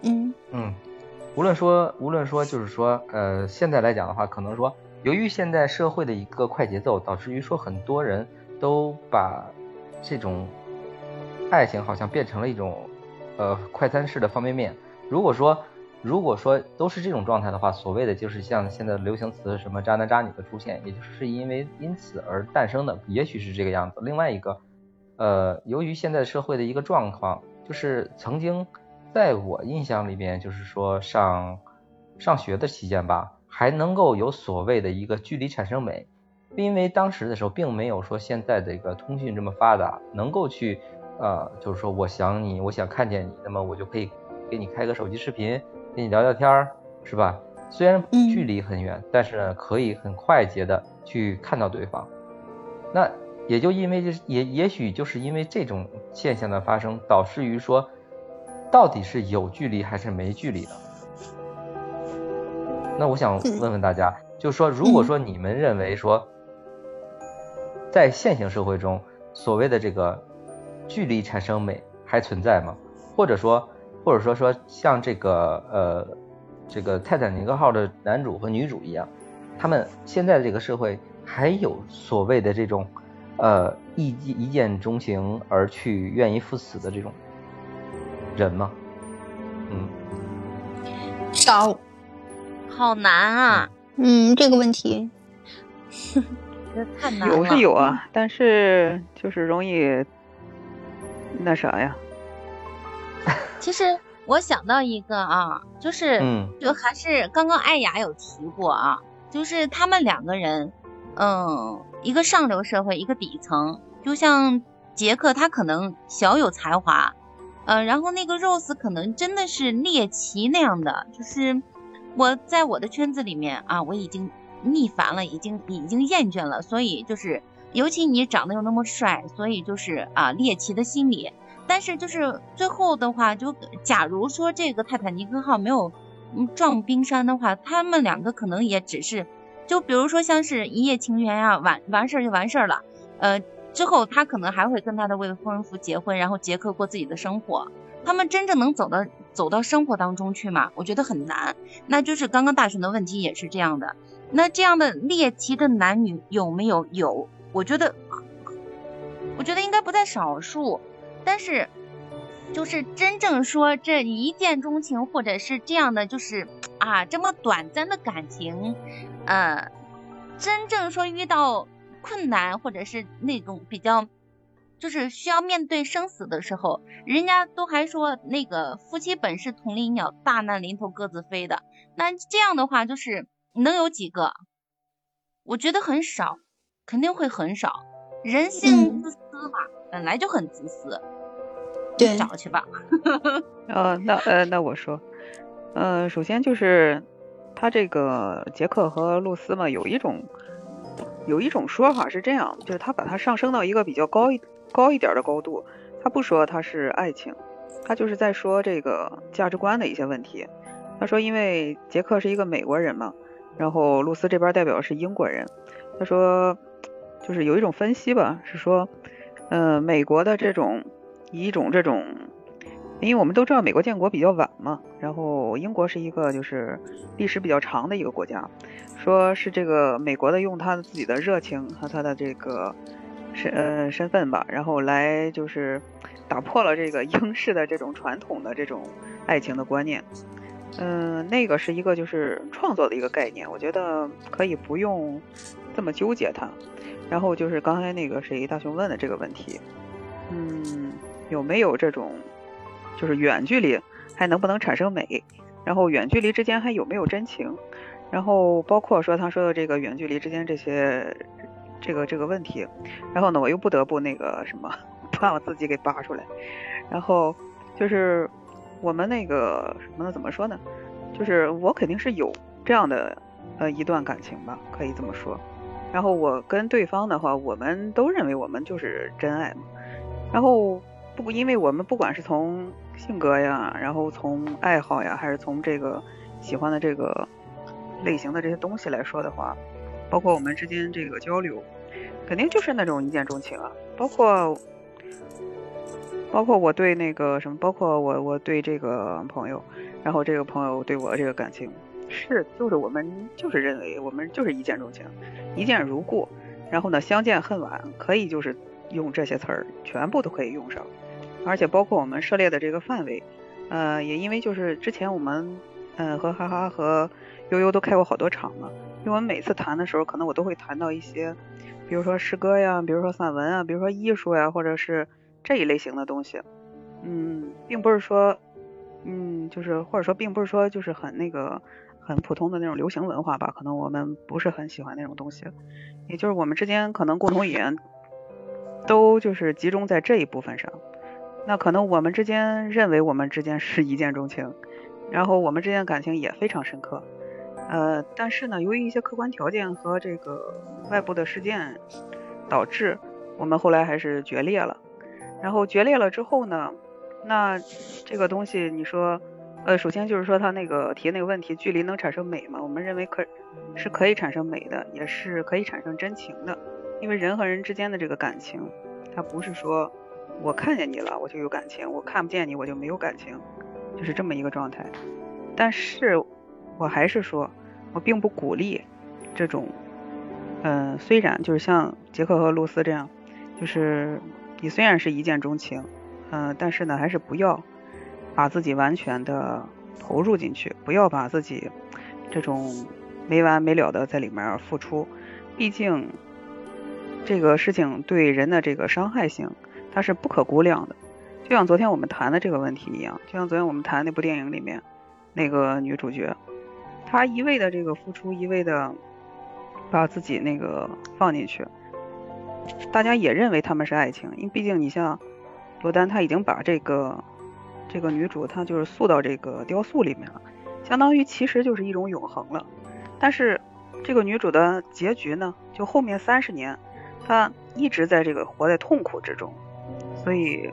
嗯嗯，无论说无论说就是说，呃，现在来讲的话，可能说，由于现在社会的一个快节奏，导致于说很多人都把这种爱情好像变成了一种呃快餐式的方便面。如果说如果说都是这种状态的话，所谓的就是像现在流行词什么渣男渣女的出现，也就是因为因此而诞生的，也许是这个样子。另外一个，呃，由于现在社会的一个状况，就是曾经在我印象里边，就是说上上学的期间吧，还能够有所谓的一个距离产生美，因为当时的时候并没有说现在的一个通讯这么发达，能够去呃，就是说我想你，我想看见你，那么我就可以给你开个手机视频。跟你聊聊天儿，是吧？虽然嗯距离很远，但是呢，可以很快捷的去看到对方。那也就因为这，也也许就是因为这种现象的发生，导致于说，到底是有距离还是没距离的？那我想问问大家，就是说，如果说你们认为说，在现行社会中，所谓的这个距离产生美还存在吗？或者说，或者说说像这个呃这个泰坦尼克号的男主和女主一样，他们现在这个社会还有所谓的这种呃一一见钟情而去愿意赴死的这种人吗？嗯，少。好难啊，嗯，这个问题，这太难了。有是有啊，但是就是容易那啥呀，其实我想到一个啊，就是、嗯就还是刚刚艾雅有提过啊，就是他们两个人，嗯，一个上流社会，一个底层，就像杰克他可能小有才华，呃，然后那个 Rose 可能真的是猎奇那样的，就是我在我的圈子里面啊，我已经腻烦了，已经已经厌倦了，所以就是尤其你长得又那么帅，所以就是啊猎奇的心理。但是就是最后的话，就假如说这个泰坦尼克号没有撞冰山的话，他们两个可能也只是，就比如说像是一夜情缘呀、完完事儿就完事儿了，呃，之后他可能还会跟他的未婚夫结婚，然后杰克过自己的生活。他们真正能走到走到生活当中去吗？我觉得很难。那就是刚刚大雄的问题也是这样的。那这样的猎奇的男女有没有？有，我觉得，我觉得应该不在少数。但是，就是真正说这一见钟情，或者是这样的，就是啊这么短暂的感情，呃，真正说遇到困难或者是那种比较，就是需要面对生死的时候，人家都还说那个夫妻本是同林鸟，大难临头各自飞的。那这样的话，就是能有几个？我觉得很少，肯定会很少。人性嗯自私嘛，本来就很自私。对找去吧。呃，那呃，那我说，呃，首先就是他这个杰克和露丝嘛，有一种有一种说法是这样，就是他把它上升到一个比较高一高一点儿的高度，他不说他是爱情，他就是在说这个价值观的一些问题。他说，因为杰克是一个美国人嘛，然后露丝这边代表是英国人，他说，就是有一种分析吧，是说，呃，美国的这种以一种这种，因为我们都知道美国建国比较晚嘛，然后英国是一个就是历史比较长的一个国家，说是这个美国的用他的自己的热情和他的这个身呃身份吧，然后来就是打破了这个英式的这种传统的这种爱情的观念。嗯，那个是一个就是创作的一个概念，我觉得可以不用这么纠结它。然后就是刚才那个谁大雄问的这个问题，嗯，有没有这种就是远距离还能不能产生美？然后远距离之间还有没有真情？然后包括说他说的这个远距离之间这些这个这个问题，然后呢我又不得不那个什么 把我自己给扒出来，然后就是我们那个什么呢？怎么说呢？就是我肯定是有这样的呃一段感情吧，可以这么说。然后我跟对方的话，我们都认为我们就是真爱嘛。然后不，因为我们不管是从性格呀，然后从爱好呀，还是从这个喜欢的这个类型的这些东西来说的话，包括我们之间这个交流，肯定就是那种一见钟情啊。包括包括我对那个什么，包括我我对这个朋友，然后这个朋友对我这个感情，是就是我们就是认为我们就是一见钟情，一见如故，然后呢相见恨晚，可以就是用这些词儿全部都可以用上，而且包括我们涉猎的这个范围，呃，也因为就是之前我们嗯和哈哈和悠悠都开过好多场嘛，因为我们每次谈的时候，可能我都会谈到一些，比如说诗歌呀，比如说散文啊，比如说艺术呀，或者是。这一类型的东西，嗯，并不是说，嗯，就是或者说并不是说就是很那个很普通的那种流行文化吧，可能我们不是很喜欢那种东西，也就是我们之间可能共同语言都就是集中在这一部分上，那可能我们之间认为我们之间是一见钟情，然后我们之间感情也非常深刻，呃，但是呢，由于一些客观条件和这个外部的事件导致，我们后来还是决裂了。然后决裂了之后呢，那这个东西你说，呃，首先就是说他那个提那个问题，距离能产生美吗？我们认为可是可以产生美的，也是可以产生真情的，因为人和人之间的这个感情，它不是说我看见你了我就有感情，我看不见你我就没有感情，就是这么一个状态。但是我还是说，我并不鼓励这种，嗯，虽然就是像杰克和露丝这样，就是。你虽然是一见钟情，嗯，但是呢，还是不要把自己完全的投入进去，不要把自己这种没完没了的在里面付出。毕竟这个事情对人的这个伤害性，它是不可估量的。就像昨天我们谈的这个问题一样，就像昨天我们谈那部电影里面那个女主角，她一味的这个付出，一味的把自己那个放进去。大家也认为他们是爱情，因为毕竟你像罗丹，他已经把这个这个女主，她就是塑到这个雕塑里面了，相当于其实就是一种永恒了。但是这个女主的结局呢，就后面三十年，她一直在这个活在痛苦之中。所以，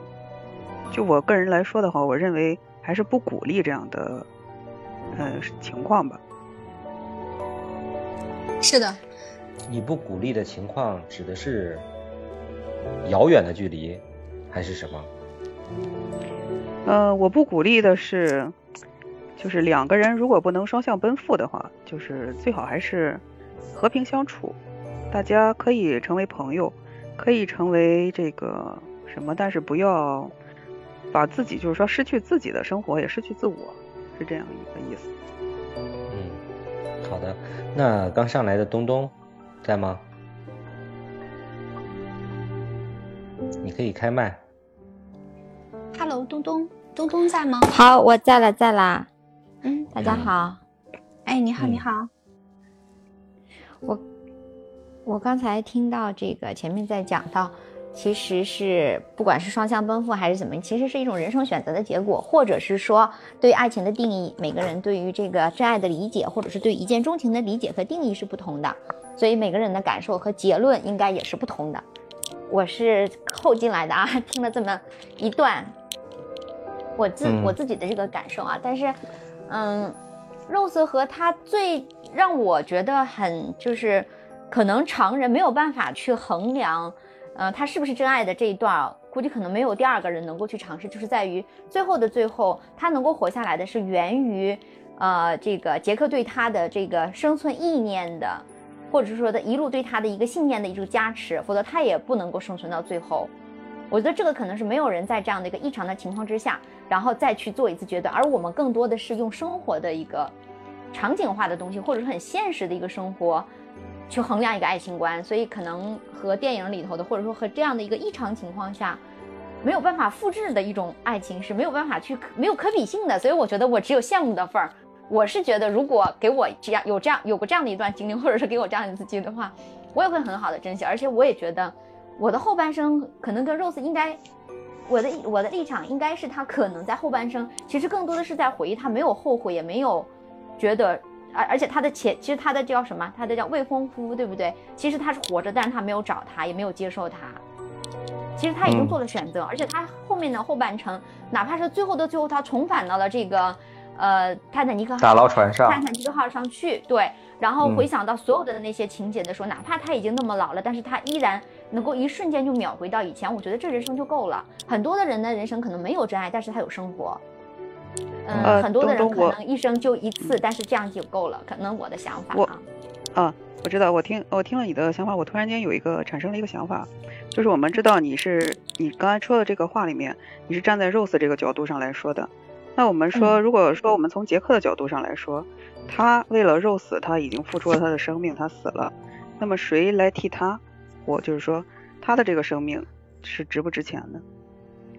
就我个人来说的话，我认为还是不鼓励这样的呃情况吧。是的。你不鼓励的情况指的是遥远的距离，还是什么？呃，我不鼓励的是，就是两个人如果不能双向奔赴的话，就是最好还是和平相处。大家可以成为朋友，可以成为这个什么，但是不要把自己就是说失去自己的生活，也失去自我，是这样一个意思。嗯，好的。那刚上来的东东。在吗？你可以开麦。Hello，东东，东东在吗？好，我在了，在啦。嗯，大家好。哎，你好，你好。我我刚才听到这个前面在讲到。其实是不管是双向奔赴还是怎么，其实是一种人生选择的结果，或者是说对爱情的定义，每个人对于这个真爱的理解，或者是对一见钟情的理解和定义是不同的，所以每个人的感受和结论应该也是不同的。我是后进来的啊，听了这么一段，我自我自己的这个感受啊，但是，嗯，Rose 和他最让我觉得很就是可能常人没有办法去衡量。呃，他是不是真爱的这一段，估计可能没有第二个人能够去尝试，就是在于最后的最后，他能够活下来的是源于，呃，这个杰克对他的这个生存意念的，或者是说的一路对他的一个信念的一种加持，否则他也不能够生存到最后。我觉得这个可能是没有人在这样的一个异常的情况之下，然后再去做一次决断，而我们更多的是用生活的一个场景化的东西，或者是很现实的一个生活。去衡量一个爱情观，所以可能和电影里头的，或者说和这样的一个异常情况下，没有办法复制的一种爱情是没有办法去没有可比性的。所以我觉得我只有羡慕的份儿。我是觉得，如果给我这样有这样有过这样的一段经历，或者是给我这样一次机会的话，我也会很好的珍惜。而且我也觉得，我的后半生可能跟 Rose 应该，我的我的立场应该是他可能在后半生，其实更多的是在回忆，他没有后悔，也没有觉得。而而且他的前，其实他的叫什么？他的叫未婚夫，对不对？其实他是活着，但是他没有找他，也没有接受他。其实他已经做了选择，而且他后面的后半程，哪怕是最后的最后，他重返到了这个，呃泰坦尼克号打捞船上泰坦尼克号上去，对，然后嗯回想到所有的那些情节的时候，哪怕他已经那么老了，但是他依然能够一瞬间就秒回到以前，我觉得这人生就够了。很多的人的人生可能没有真爱，但是他有生活。嗯，呃很多的人可能一生就一次，但是这样就够了。可能我的想法我啊，啊，我知道，我听我听了你的想法，我突然间有一个产生了一个想法，就是我们知道你是你刚才说的这个话里面，你是站在 Rose 这个角度上来说的。那我们说，嗯如果说我们从杰克的角度上来说，他为了 Rose，他已经付出了他的生命，他死了。那么谁来替他？我就是说，他的这个生命是值不值钱呢，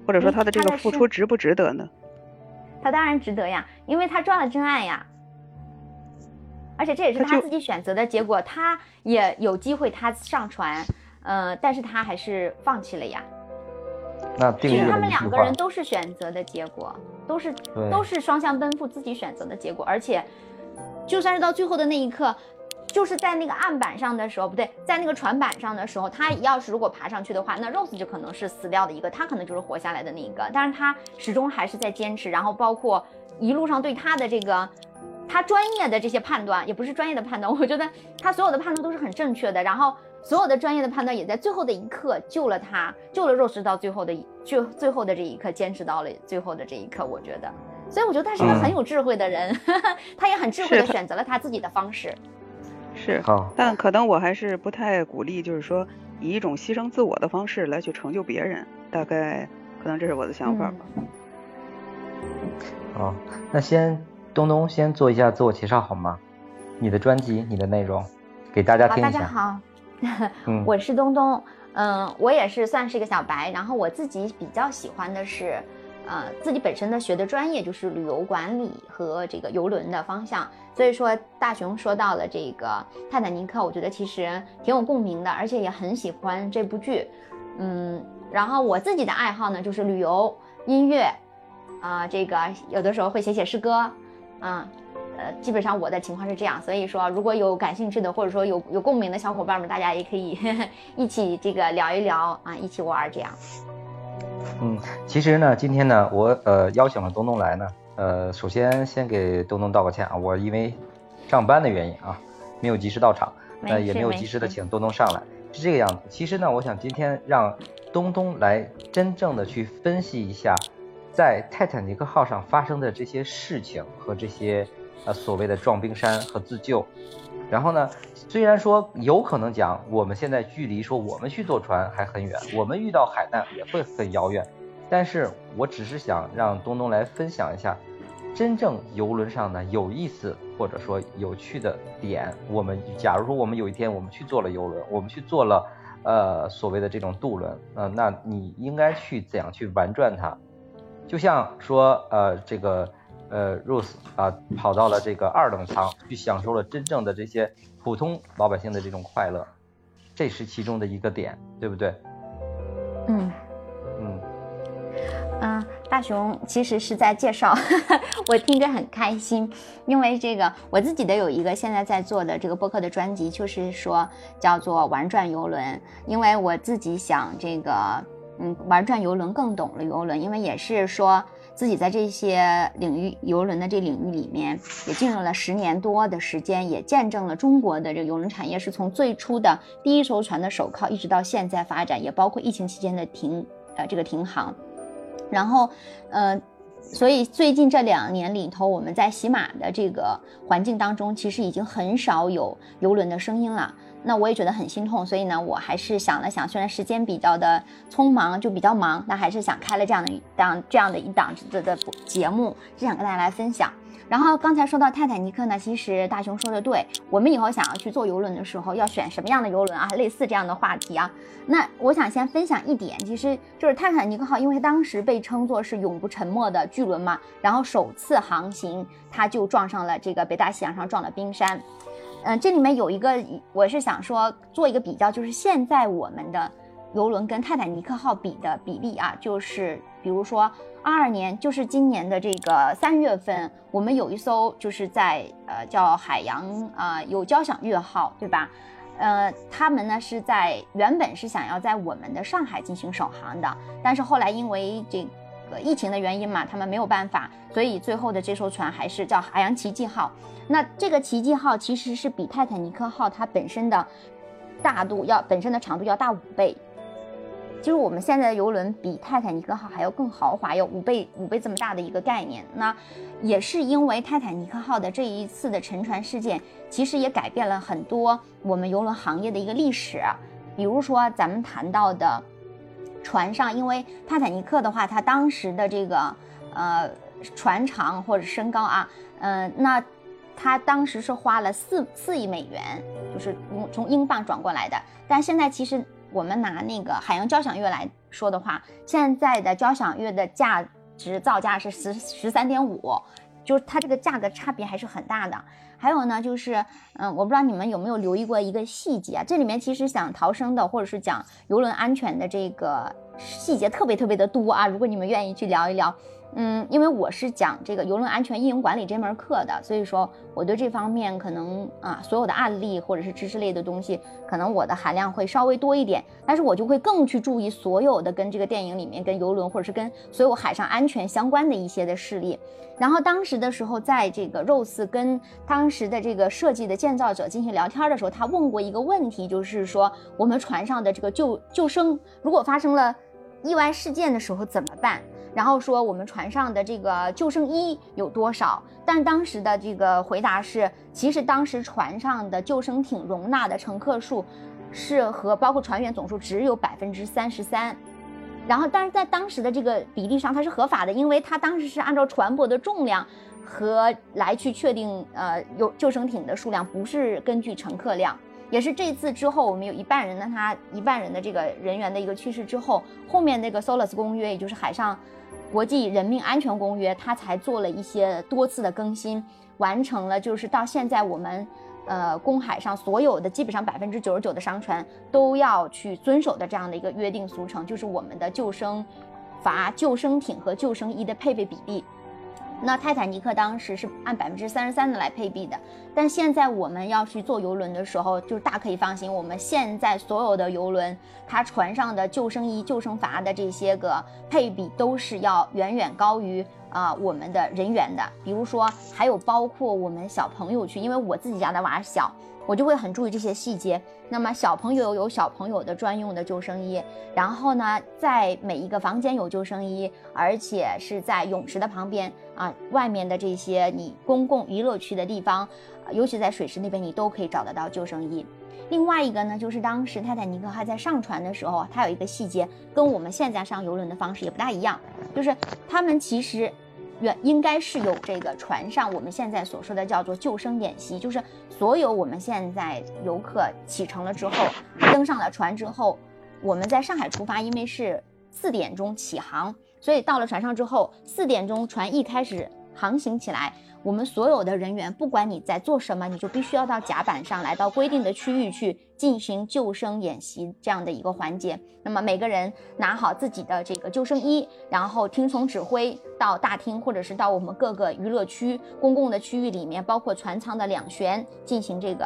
或者说嗯他的这个付出值不值得呢？他当然值得呀，因为他抓了真爱呀。而且这也是他自己选择的结果，他也有机会他上船，呃，但是他还是放弃了呀。那定义其实他们两个人，都是选择的结果，都是都是双向奔赴自己选择的结果，而且就算是到最后的那一刻，就是在那个案板上的时候，不对，在那个船板上的时候，他要是如果爬上去的话，那 Rose 就可能是死掉的一个，他可能就是活下来的那一个，但是他始终还是在坚持，然后包括一路上对他的这个。他专业的这些判断也不是专业的判断，我觉得他所有的判断都是很正确的，然后所有的专业的判断也在最后的一刻救了他，救了 Rose 到最后的一就最后的这一刻，坚持到了最后的这一刻，我觉得，所以我觉得他是一个嗯很有智慧的人，他也很智慧的选择了他自己的方式。是，好，但可能我还是不太鼓励，就是说以一种牺牲自我的方式来去成就别人，大概可能这是我的想法吧。嗯好，那先东东先做一下自我介绍好吗？你的专辑，你的内容，给大家，大家听一下。好，嗯，我是东东，嗯，我也是算是一个小白，然后我自己比较喜欢的是，呃，自己本身的学的专业就是旅游管理和这个游轮的方向，所以说大雄说到了这个泰坦尼克，我觉得其实挺有共鸣的，而且也很喜欢这部剧，嗯，然后我自己的爱好呢就是旅游、音乐，啊、这个有的时候会写写诗歌，啊、呃，基本上我的情况是这样，所以说如果有感兴趣的，或者说有有共鸣的小伙伴们，大家也可以 一起这个聊一聊啊，一起玩儿这样。嗯，其实呢，今天呢，我呃邀请了东东来呢，呃，首先先给东东道个歉啊，我因为上班的原因啊，没有及时到场，呃，没事没也没有及时的请东东上来，是这个样子。其实呢，我想今天让东东来真正的去分析一下，在泰坦尼克号上发生的这些事情和这些呃所谓的撞冰山和自救。然后呢，虽然说有可能讲我们现在距离说我们去坐船还很远，我们遇到海难也会很遥远，但是我只是想让东东来分享一下，真正游轮上呢有意思或者说有趣的点。我们假如说我们有一天我们去坐了游轮，我们去坐了呃所谓的这种渡轮，呃，那你应该去怎样去玩转它？就像说呃这个呃 Rose 啊、跑到了这个二等舱去享受了真正的这些普通老百姓的这种快乐，这是其中的一个点，对不对？嗯嗯嗯，大雄其实是在介绍，我听着很开心，因为这个我自己的有一个现在在做的这个播客的专辑，就是说叫做玩转游轮，因为我自己想这个嗯玩转游轮更懂了游轮，因为也是说。自己在这些领域游轮的这领域里面，也进入了十年多的时间，也见证了中国的这个游轮产业是从最初的第一艘船的手铐，一直到现在发展，也包括疫情期间的停呃这个停航。然后，呃，所以最近这两年里头，我们在喜马的这个环境当中，其实已经很少有游轮的声音了。那我也觉得很心痛，所以呢，我还是想了想，虽然时间比较的匆忙，就比较忙，但还是想开了这样的一档这样的一档的的节目，是想跟大家来分享。然后刚才说到泰坦尼克呢，其实大雄说的对，我们以后想要去坐游轮的时候，要选什么样的游轮啊？类似这样的话题啊。那我想先分享一点，其实就是泰坦尼克号，因为当时被称作是永不沉没的巨轮嘛，然后首次航行，它就撞上了这个北大西洋上撞了冰山。嗯，这里面有一个，我是想说做一个比较，就是现在我们的游轮跟泰坦尼克号比的比例啊，就是比如说二二年，就是今年的这个三月份，我们有一艘就是在呃叫海洋啊、呃、有交响乐号，对吧？呃，他们呢是在原本是想要在我们的上海进行首航的，但是后来因为这个疫情的原因嘛，他们没有办法，所以最后的这艘船还是叫海洋奇迹号。那这个奇迹号其实是比泰坦尼克号它本身的大度要本身的长度要大五倍。就是我们现在的游轮比泰坦尼克号还要更豪华，有五倍五倍这么大的一个概念。那也是因为泰坦尼克号的这一次的沉船事件，其实也改变了很多我们游轮行业的一个历史。比如说咱们谈到的船上，因为泰坦尼克的话，它当时的这个呃船长或者身高啊，嗯，那它当时是花了四四亿美元，就是从英镑转过来的。但现在其实。我们拿那个海洋交响乐来说的话，现在的交响乐的价值造价是十十三点五，就是它这个价格差别还是很大的。还有呢，就是嗯，我不知道你们有没有留意过一个细节啊？这里面其实想逃生的，或者是讲游轮安全的这个细节特别特别的多啊。如果你们愿意去聊一聊。嗯，因为我是讲这个游轮安全运营管理这门课的，所以说我对这方面可能啊，所有的案例或者是知识类的东西，可能我的含量会稍微多一点。但是我就会更去注意所有的跟这个电影里面跟游轮或者是跟所有海上安全相关的一些的事例。然后当时的时候，在这个 Rose 跟当时的这个设计的建造者进行聊天的时候，他问过一个问题，就是说我们船上的这个救救生，如果发生了意外事件的时候怎么办？然后说我们船上的这个救生衣有多少？但当时的这个回答是，其实当时船上的救生艇容纳的乘客数是和包括船员总数只有百分之三十三。然后，但是在当时的这个比例上，它是合法的，因为它当时是按照船舶的重量和来去确定，呃，有救生艇的数量，不是根据乘客量。也是这次之后，我们有一半人的他一半人的这个人员的一个去世之后，后面那个 SOLAS 公约，也就是海上。国际人命安全公约，它才做了一些多次的更新，完成了就是到现在我们，呃，公海上所有的基本上百分之九十九的商船都要去遵守的这样的一个约定俗成，就是我们的救生筏、救生艇和救生衣的配备比例。那泰坦尼克当时是按百分之三十三的来配比的，但现在我们要去坐游轮的时候，就大可以放心，我们现在所有的游轮，它船上的救生衣、救生筏的这些个配比都是要远远高于啊我们的人员的。比如说，还有包括我们小朋友去，因为我自己家的娃小。我就会很注意这些细节。那么小朋友有小朋友的专用的救生衣，然后呢，在每一个房间有救生衣，而且是在泳池的旁边啊，外面的这些你公共娱乐区的地方，尤其在水池那边，你都可以找得到救生衣。另外一个呢，就是当时泰坦尼克还在上船的时候，它有一个细节跟我们现在上游轮的方式也不大一样，就是他们其实。原应该是有这个船上我们现在所说的叫做救生演习，就是所有我们现在游客启程了之后，登上了船之后，我们在上海出发，因为是四点钟起航，所以到了船上之后，四点钟船一开始航行起来。我们所有的人员，不管你在做什么，你就必须要到甲板上来到规定的区域去进行救生演习这样的一个环节。那么每个人拿好自己的这个救生衣，然后听从指挥到大厅或者是到我们各个娱乐区、公共的区域里面，包括船舱的两舷进行这个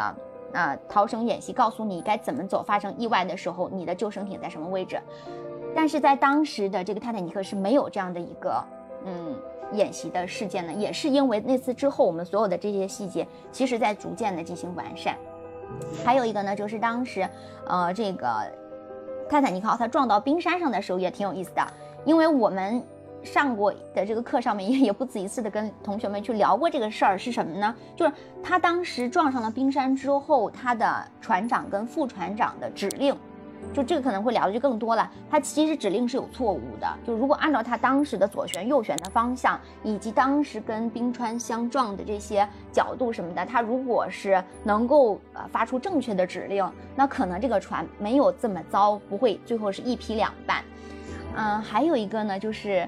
呃逃生演习，告诉你该怎么走，发生意外的时候你的救生艇在什么位置。但是在当时的这个泰坦尼克是没有这样的一个嗯。演习的事件呢，也是因为那次之后，我们所有的这些细节，其实在逐渐的进行完善。还有一个呢，就是当时，呃，这个泰坦尼克号它撞到冰山上的时候也挺有意思的，因为我们上过的这个课上面也也不止一次的跟同学们去聊过这个事儿是什么呢？就是他当时撞上了冰山之后，他的船长跟副船长的指令。就这个可能会聊的就更多了。他其实指令是有错误的。就如果按照他当时的左旋右旋的方向，以及当时跟冰川相撞的这些角度什么的，他如果是能够呃发出正确的指令，那可能这个船没有这么糟，不会最后是一劈两半。嗯，还有一个呢，就是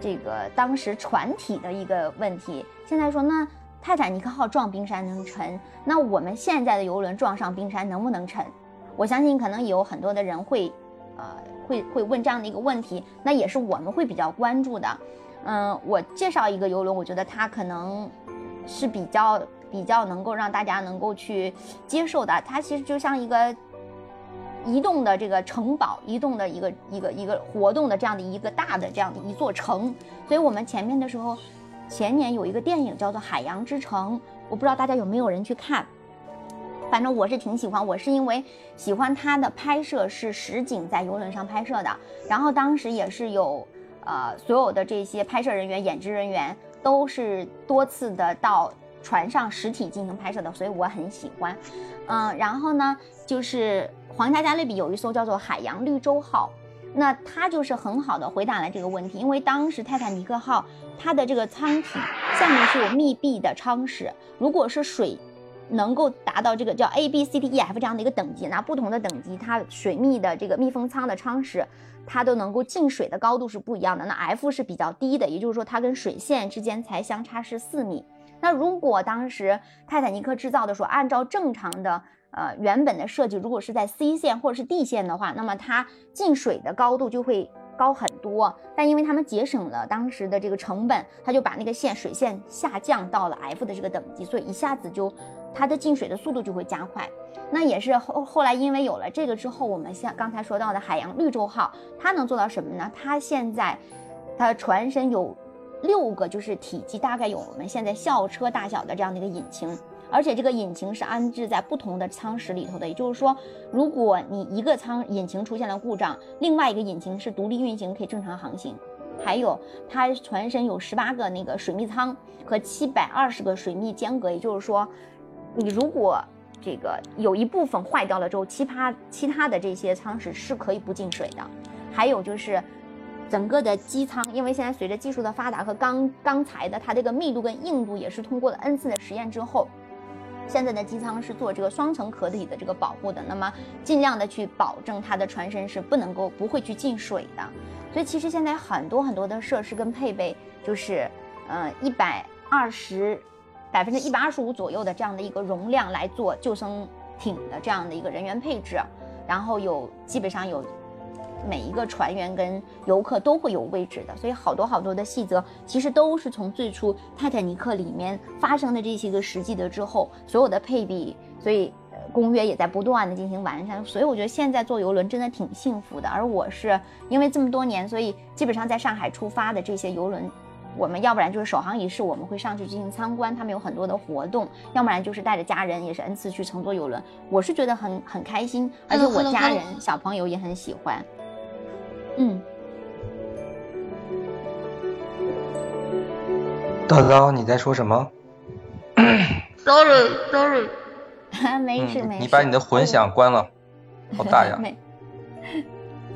这个当时船体的一个问题。现在说，那泰坦尼克号撞冰山能沉，那我们现在的游轮撞上冰山能不能沉？我相信可能有很多的人会，呃，会会问这样的一个问题，那也是我们会比较关注的。嗯，我介绍一个游轮，我觉得它可能是比较比较能够让大家能够去接受的。它其实就像一个移动的这个城堡，移动的一个一个一个活动的这样的一个大的这样的一座城。所以我们前面的时候，前年有一个电影叫做《海洋之城》，我不知道大家有没有人去看。反正我是挺喜欢，我是因为喜欢它的拍摄是实景在游轮上拍摄的，然后当时也是有呃所有的这些拍摄人员、演职人员都是多次的到船上实体进行拍摄的，所以我很喜欢。嗯，然后呢，就是皇家加勒比有一艘叫做海洋绿洲号，那它就是很好的回答了这个问题，因为当时泰坦尼克号它的这个舱体下面是有密闭的舱室，如果是水。能够达到这个叫 A B C D E F 这样的一个等级，那不同的等级，它水密的这个密封舱的舱室，它都能够进水的高度是不一样的。那 F 是比较低的，也就是说它跟水线之间才相差是四米。那如果当时泰坦尼克制造的时候，按照正常的呃原本的设计，如果是在 C 线或者是 D 线的话，那么它进水的高度就会高很多。但因为他们节省了当时的这个成本，他就把那个线水线下降到了 F 的这个等级，所以一下子就。它的进水的速度就会加快，那也是后后来因为有了这个之后，我们像刚才说到的海洋绿洲号，它能做到什么呢？它现在，它船身有六个，就是体积大概有我们现在校车大小的这样的一个引擎，而且这个引擎是安置在不同的舱室里头的，也就是说，如果你一个舱引擎出现了故障，另外一个引擎是独立运行，可以正常航行。还有它船身有十八个那个水密舱和七百二十个水密间隔，也就是说。你如果这个有一部分坏掉了之后，其他其他的这些舱室是可以不进水的。还有就是整个的机舱，因为现在随着技术的发达和钢钢材的它这个密度跟硬度也是通过了 N 次的实验之后，现在的机舱是做这个双层壳体的这个保护的，那么尽量的去保证它的船身是不能够不会去进水的。所以其实现在很多很多的设施跟配备，就是呃一百二十。百分之一百二十五左右的这样的一个容量来做救生艇的这样的一个人员配置，然后有基本上有每一个船员跟游客都会有位置的，所以好多好多的细则其实都是从最初泰坦尼克里面发生的这些个实际的之后，所有的配比，所以公约也在不断的进行完善，所以我觉得现在坐游轮真的挺幸福的，而我是因为这么多年，所以基本上在上海出发的这些游轮。我们要不然就是首航仪式，我们会上去进行参观，他们有很多的活动；要不然就是带着家人，也是 N 次去乘坐游轮。我是觉得很很开心，而且我家人小朋友也很喜欢。嗯。叨叨，你在说什么？Sorry，Sorry。没事没事。你把你的混响关了，好大呀。没。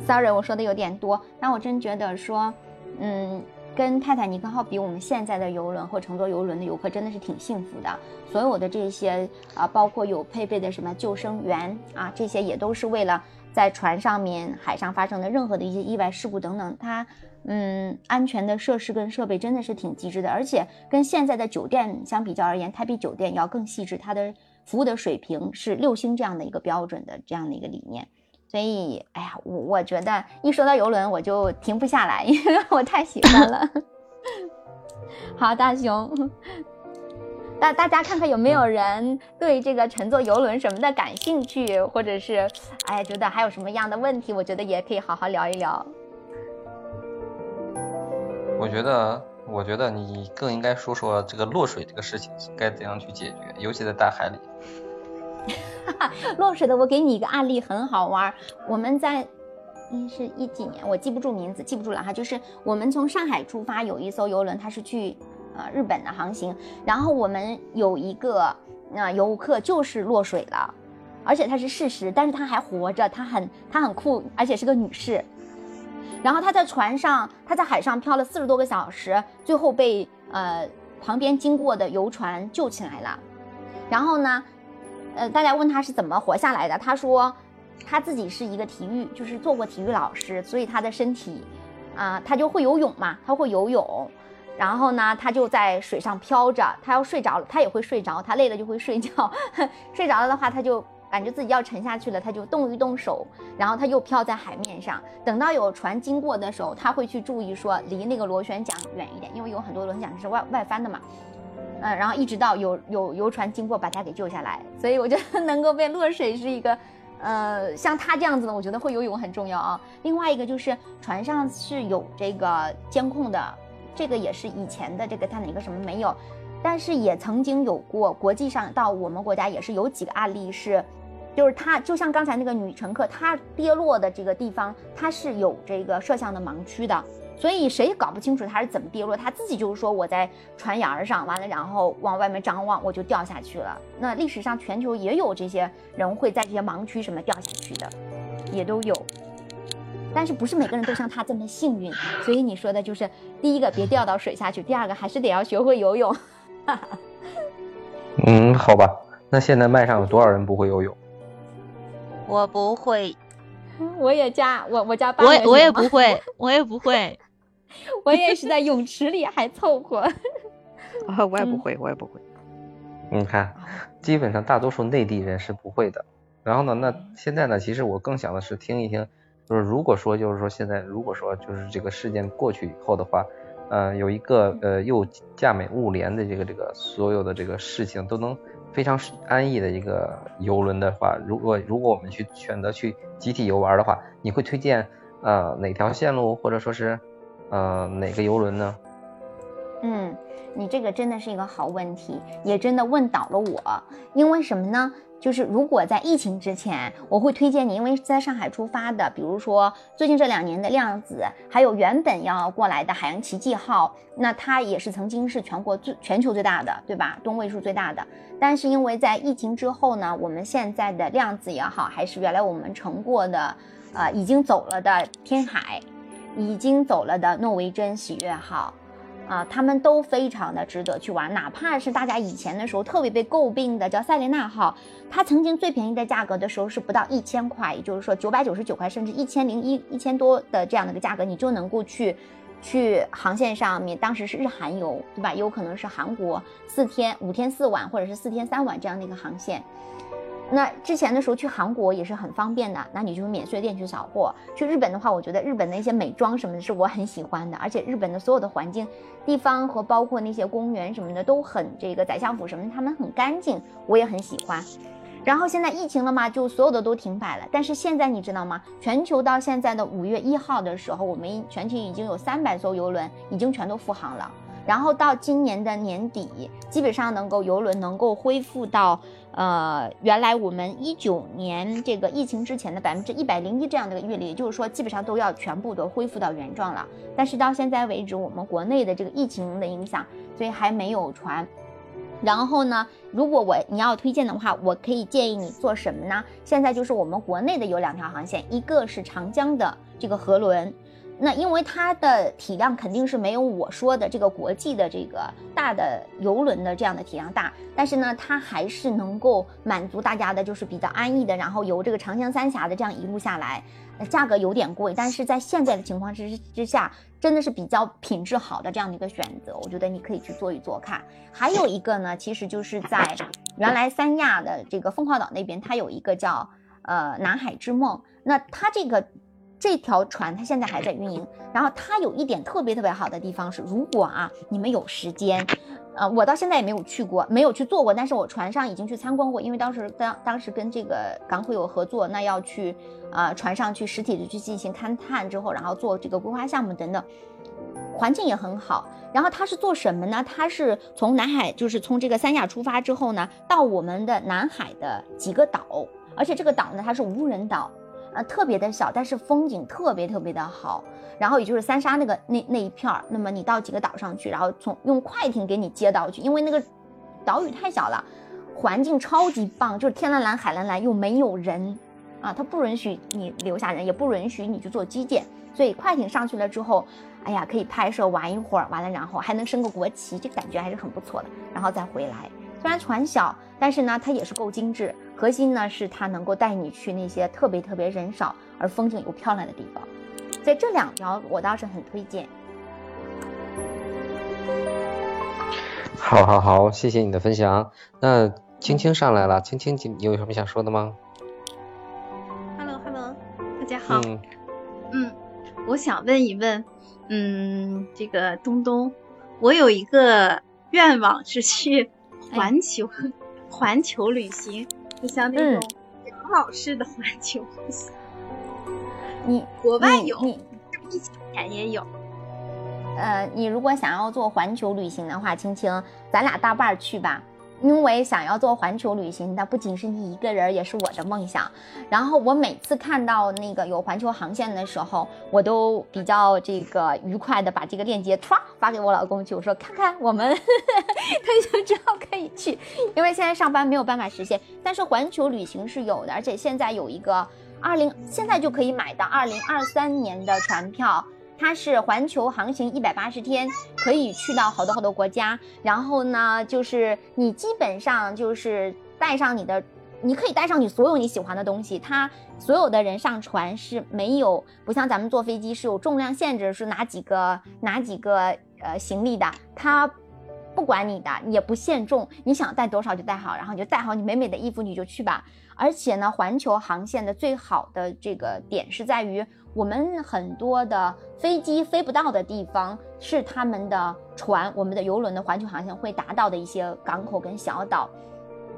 Sorry，我说的有点多，但我真觉得说，嗯。跟泰坦尼克号比，我们现在的游轮或乘坐游轮的游客真的是挺幸福的。所有的这些啊，包括有配备的什么救生员啊，这些也都是为了在船上面、海上发生的任何的一些意外事故等等，它嗯，安全的设施跟设备真的是挺极致的。而且跟现在的酒店相比较而言，它比酒店要更细致，它的服务的水平是六星这样的一个标准的这样的一个理念。所以，哎呀，我我觉得一说到游轮，我就停不下来，因为我太喜欢了。好，大熊，大大家看看有没有人对这个乘坐游轮什么的感兴趣，或者是，哎，觉得还有什么样的问题，我觉得也可以好好聊一聊。我觉得，我觉得你更应该说说这个落水这个事情该怎样去解决，尤其在大海里。落水的，我给你一个案例，很好玩。我们在，一是一几年，我记不住名字，记不住了哈。就是我们从上海出发，有一艘游轮，它是去呃日本的航行。然后我们有一个呃游客就是落水了，而且它是事实，但是他还活着，他很他很酷，而且是个女士。然后他在船上，他在海上漂了四十多个小时，最后被呃旁边经过的游船救起来了。然后呢？呃，大家问他是怎么活下来的，他说他自己是一个体育，就是做过体育老师，所以他的身体，啊，他就会游泳嘛，他会游泳，然后呢，他就在水上漂着，他要睡着了，他也会睡着，他累了就会睡觉，睡着了的话，他就感觉自己要沉下去了，他就动一动手，然后他又漂在海面上，等到有船经过的时候，他会去注意说离那个螺旋桨远一点，因为有很多螺旋桨是外外翻的嘛。嗯，然后一直到有有游船经过把他给救下来，所以我觉得能够被落水是一个呃，像他这样子的，我觉得会游泳很重要啊。另外一个就是船上是有这个监控的，这个也是以前的这个他哪个什么没有，但是也曾经有过国际上到我们国家也是有几个案例是，就是他就像刚才那个女乘客，她跌落的这个地方，它是有这个摄像的盲区的。所以谁也搞不清楚他是怎么跌落，他自己就是说我在船沿上，完了然后往外面张望，我就掉下去了。那历史上全球也有这些人会在这些盲区什么掉下去的，也都有。但是不是每个人都像他这么幸运，所以你说的就是第一个别掉到水下去，第二个还是得要学会游泳。嗯，好吧，那现在麦上有多少人不会游泳？我不会，我也加我我加八我也我也不会，我也不会。我也是在泳池里还凑合，啊，我也不会，我也不会。你看，基本上大多数内地人是不会的。然后呢，那现在呢，其实我更想的是听一听，就是如果说就是说现在如果说就是这个事件过去以后的话，呃，有一个呃又价美物廉的这个这个所有的这个事情都能非常安逸的一个游轮的话，如果如果我们去选择去集体游玩的话，你会推荐呃哪条线路或者说是？呃，哪个游轮呢？嗯，你这个真的是一个好问题，也真的问倒了我。因为什么呢？就是如果在疫情之前，我会推荐你，因为在上海出发的，比如说最近这两年的量子，还有原本要过来的海洋奇迹号，那它也是曾经是全国最全球最大的，对吧？吨位数最大的。但是因为在疫情之后呢，我们现在的量子也好，还是原来我们乘过的，呃，已经走了的天海。已经走了的诺维珍喜悦号，啊，他们都非常的值得去玩。哪怕是大家以前的时候特别被诟病的叫塞琳娜号，它曾经最便宜的价格的时候是不到一千块，也就是说九百九十九块，甚至一千零一一千多的这样的一个价格，你就能够去去航线上面。当时是日韩游，对吧？有可能是韩国四天五天四晚，或者是四天三晚这样的一个航线。那之前的时候去韩国也是很方便的，那你就免税店去扫货。去日本的话，我觉得日本的一些美妆什么的是我很喜欢的，而且日本的所有的环境、地方和包括那些公园什么的都很这个宰相府什么的，他们很干净，我也很喜欢。然后现在疫情了嘛，就所有的都停摆了。但是现在你知道吗？全球到现在的五月一号的时候，我们全球已经有三百艘游轮已经全都复航了。然后到今年的年底，基本上能够游轮能够恢复到。呃，原来我们一九年这个疫情之前的百分之一百零一这样的一个运力，也就是说基本上都要全部都恢复到原状了。但是到现在为止，我们国内的这个疫情的影响，所以还没有船。然后呢，如果我你要推荐的话，我可以建议你做什么呢？现在就是我们国内的有两条航线，一个是长江的这个河轮。那因为它的体量肯定是没有我说的这个国际的这个大的游轮的这样的体量大，但是呢，它还是能够满足大家的，就是比较安逸的，然后游这个长江三峡的这样一路下来，价格有点贵，但是在现在的情况之之下，真的是比较品质好的这样的一个选择，我觉得你可以去做一做看。还有一个呢，其实就是在原来三亚的这个凤凰岛那边，它有一个叫呃南海之梦，那它这个。这条船它现在还在运营，然后它有一点特别特别好的地方是，如果啊你们有时间，呃，我到现在也没有去过，没有去坐过，但是我船上已经去参观过，因为当时当当时跟这个港口有合作，那要去啊船上去实体的去进行勘探之后，然后做这个规划项目等等，环境也很好。然后它是做什么呢？它是从南海，就是从这个三亚出发之后呢，到我们的南海的几个岛，而且这个岛呢它是无人岛。啊，特别的小，但是风景特别特别的好。然后也就是三沙那个那那一片儿，那么你到几个岛上去，然后从用快艇给你接到去，因为那个岛屿太小了，环境超级棒，就是天蓝蓝海蓝蓝，又没有人啊，它不允许你留下人，也不允许你去做基建，所以快艇上去了之后，哎呀，可以拍摄玩一会儿，完了然后还能升个国旗，这感觉还是很不错的，然后再回来。虽然船小，但是呢，它也是够精致。核心呢是它能够带你去那些特别特别人少而风景又漂亮的地方。在这两条，我倒是很推荐。好，好，好，谢谢你的分享。那青青上来了，青青，你有什么想说的吗？Hello，Hello，大家好。嗯。嗯，我想问一问，嗯，这个东东，我有一个愿望是去。环球，环球旅行，就像那种养老式的环球旅行。你国外有，你是不是前也有？呃，你如果想要做环球旅行的话，青青，咱俩搭伴儿去吧。因为想要做环球旅行，那不仅是你一个人，也是我的梦想。然后我每次看到那个有环球航线的时候，我都比较这个愉快的把这个链接唰发给我老公去，我说看看我们，退休之后可以去。因为现在上班没有办法实现，但是环球旅行是有的，而且现在有一个二零，现在就可以买到二零二三年的船票。它是环球航行一百八十天，可以去到好多好多国家。然后呢，就是你基本上就是带上你的，你可以带上你所有你喜欢的东西。它所有的人上船是没有，不像咱们坐飞机是有重量限制，是哪几个哪几个呃行李的。它不管你的，也不限重，你想带多少就带好，然后你就带好你美美的衣服，你就去吧。而且呢，环球航线的最好的这个点是在于。我们很多的飞机飞不到的地方，是他们的船，我们的游轮的环球航线会达到的一些港口跟小岛，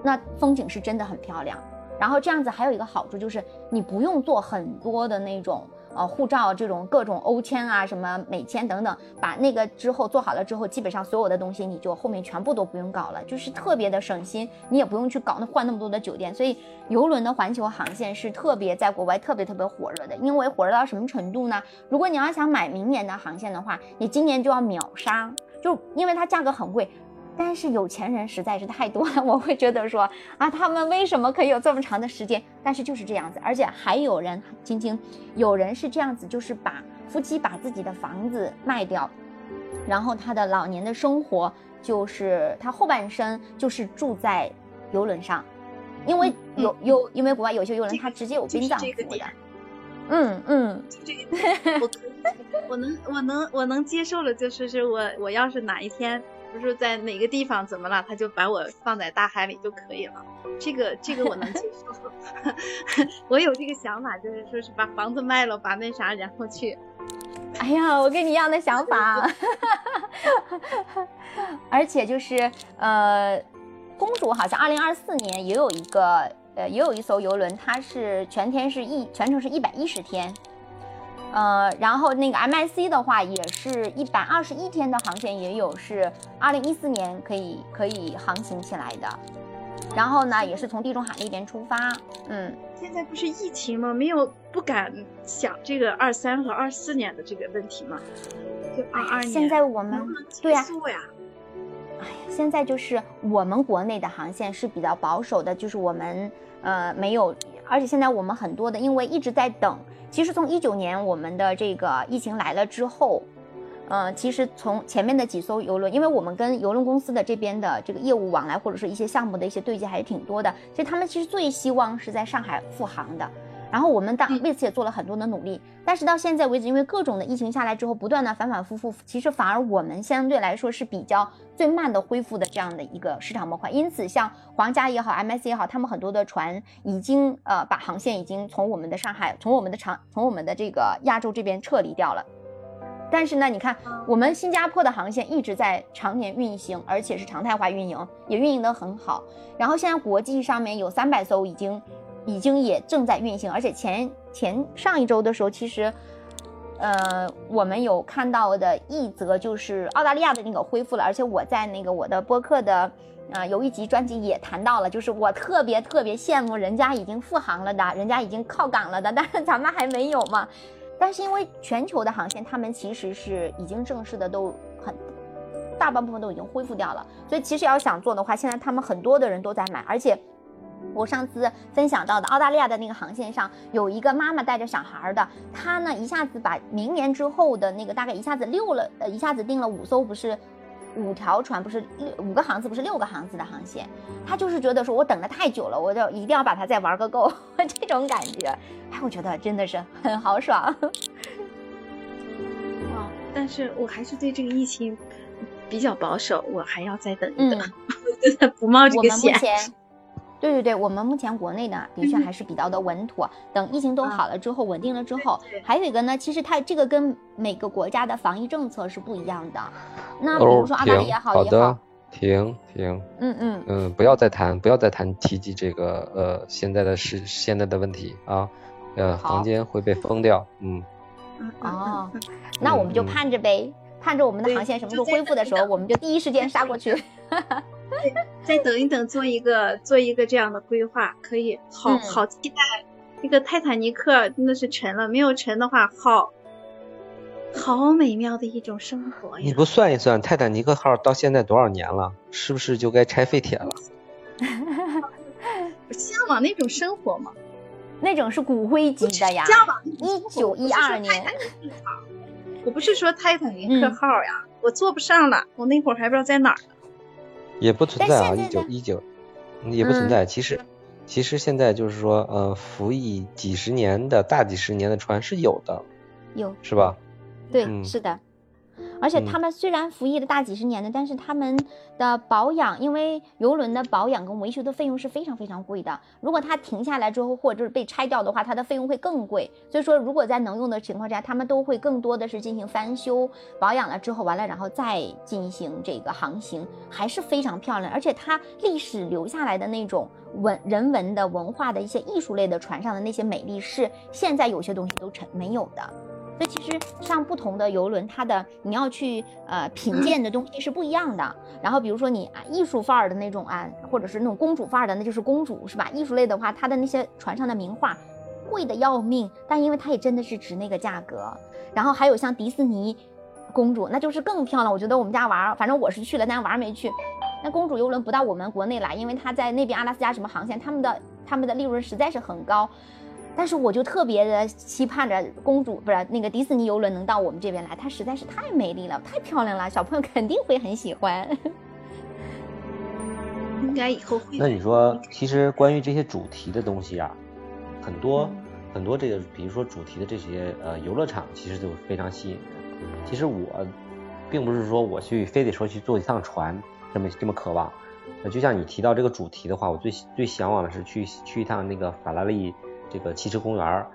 那风景是真的很漂亮。然后这样子还有一个好处就是，你不用做很多的那种。呃，护照这种各种欧签啊，什么美签等等，把那个之后做好了之后，基本上所有的东西你就后面全部都不用搞了，就是特别的省心，你也不用去搞那换那么多的酒店。所以游轮的环球航线是特别在国外特别特别火热的，因为火热到什么程度呢？如果你要想买明年的航线的话，你今年就要秒杀，就因为它价格很贵。但是有钱人实在是太多了，我会觉得说啊，他们为什么可以有这么长的时间？但是就是这样子，而且还有人，晶晶，有人是这样子，就是把夫妻把自己的房子卖掉，然后他的老年的生活就是他后半生就是住在游轮上，因为有有因为国外有些游轮他直接有殡葬服务的，嗯嗯，这个我我能 我能我能接受了，就是是我我要是哪一天。不是在哪个地方怎么了，他就把我放在大海里就可以了。这个这个我能接受，我有这个想法，就是说是把房子卖了，把那啥，然后去。哎呀，我跟你一样的想法。而且就是呃，公主好像二零二四年也有一个呃，也有一艘游轮，它是全天是一全程是一百一十天。呃，然后那个 M I C 的话，也是一百二十一天的航线，也有是二零一四年可以可以航行起来的。然后呢，也是从地中海那边出发。嗯，现在不是疫情吗？没有不敢想这个二三和二四年的这个问题吗？就二二年。现在我们对呀。哎呀，现在就是我们国内的航线是比较保守的，就是我们呃没有，而且现在我们很多的，因为一直在等。其实从一九年我们的这个疫情来了之后，呃，其实从前面的几艘游轮，因为我们跟游轮公司的这边的这个业务往来，或者是一些项目的一些对接还是挺多的，所以他们其实最希望是在上海复航的。然后我们当为此也做了很多的努力，但是到现在为止，因为各种的疫情下来之后，不断的反反复复，其实反而我们相对来说是比较最慢的恢复的这样的一个市场模块。因此，像皇家也好，MSC 也好，他们很多的船已经呃把航线已经从我们的上海，从我们的长，从我们的这个亚洲这边撤离掉了。但是呢，你看我们新加坡的航线一直在常年运行，而且是常态化运营，也运营的很好。然后现在国际上面有三百艘已经。已经也正在运行，而且前前上一周的时候，其实，呃，我们有看到的一则就是澳大利亚的那个恢复了，而且我在那个我的播客的，呃，有一集专辑也谈到了，就是我特别特别羡慕人家已经复航了的，人家已经靠港了的，但是咱们还没有嘛。但是因为全球的航线，他们其实是已经正式的都很大半部分都已经恢复掉了，所以其实要想做的话，现在他们很多的人都在买，而且。我上次分享到的澳大利亚的那个航线上，有一个妈妈带着小孩的，她呢一下子把明年之后的那个大概一下子六了，呃，一下子订了五艘，不是五条船，不是六五个航次，不是六个航次的航线。她就是觉得说我等的太久了，我就一定要把它再玩个够，这种感觉。哎，我觉得真的是很豪爽。哇，但是我还是对这个疫情比较保守，我还要再等一等，真的不冒这个险。对对对，我们目前国内呢，的确还是比较的稳妥。等疫情都好了之后，稳定了之后，还有一个呢，其实它这个跟每个国家的防疫政策是不一样的。那比如说澳大利亚也好好的，停停，嗯嗯，嗯，不要再谈，不要再谈提及这个呃现在的事现在的问题啊，呃，房间会被封掉，嗯，嗯哦，那我们就嗯。盼着呗，盼着我们的航线什么时候恢复的时候，我们就第一时间杀过去。再等一等，做一个做一个这样的规划，可以，好嗯好期待。那个泰坦尼克真的是沉了，没有沉的话，好，好美妙的一种生活呀！你不算一算，泰坦尼克号到现在多少年了？是不是就该拆废铁了？我 向往那种生活嘛，那种是骨灰级的呀，向往一九一二年，我不是说泰坦尼克嗯号呀，我坐不上了，我那会儿还不知道在哪儿呢。也不存在啊，一九一九，也不存在。其实，其实现在就是说，呃，服役几十年的大几十年的船是有的，有是吧？对，嗯是的。而且嗯他们虽然服役了大几十年的，但是他们的保养，因为游轮的保养跟维修的费用是非常非常贵的。如果它停下来之后，或者是被拆掉的话，它的费用会更贵。所以说，如果在能用的情况下，他们都会更多的是进行翻修、保养了之后，完了然后再进行这个航行，还是非常漂亮。而且它历史留下来的那种文人文的文化的一些艺术类的船上的那些美丽，是现在有些东西都成没有的。所以其实上不同的游轮，它的你要去呃品鉴的东西是不一样的。然后比如说你啊艺术范儿的那种啊，或者是那种公主范儿的，那就是公主是吧？艺术类的话，它的那些船上的名画贵的要命，但因为它也真的是值那个价格。然后还有像迪士尼公主，那就是更漂亮。我觉得我们家娃儿，反正我是去了，但娃儿没去。那公主游轮不到我们国内来，因为它在那边阿拉斯加什么航线，他们的他们的利润实在是很高。但是我就特别的期盼着公主不是那个迪士尼游轮能到我们这边来，它实在是太美丽了，太漂亮了，小朋友肯定会很喜欢。应该以后会。那你说，其实关于这些主题的东西啊，很多、嗯很多这个，比如说主题的这些呃游乐场，其实就非常吸引人。其实我并不是说我去非得说去坐一趟船这么这么渴望。呃，就像你提到这个主题的话，我最最向往的是去去一趟那个法拉利这个汽车公园儿，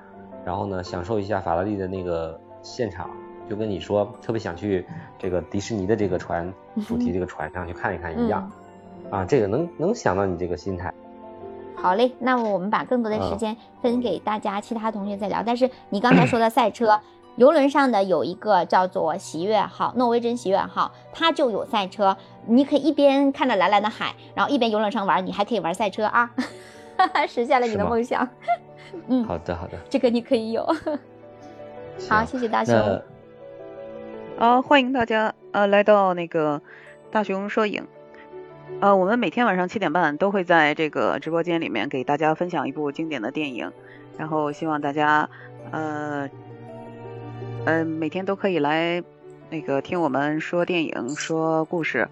然后呢享受一下法拉利的那个现场，就跟你说特别想去这个迪士尼的这个船主题这个船上去看一看一样。啊，这个能能想到你这个心态。好嘞，那么我们把更多的时间分给大家，其他同学再聊。但是你刚才说的赛车，游轮上的有一个叫做喜悦号，诺维珍喜悦号，它就有赛车，你可以一边看着蓝蓝的海，然后一边游轮上玩，你还可以玩赛车啊，实现了你的梦想。嗯，好的好的，这个你可以有。好，谢谢大熊。啊呃，欢迎大家呃来到那个大熊摄影。呃，我们每天晚上七点半都会在这个直播间里面给大家分享一部经典的电影，然后希望大家呃呃每天都可以来那个听我们说电影、说故事。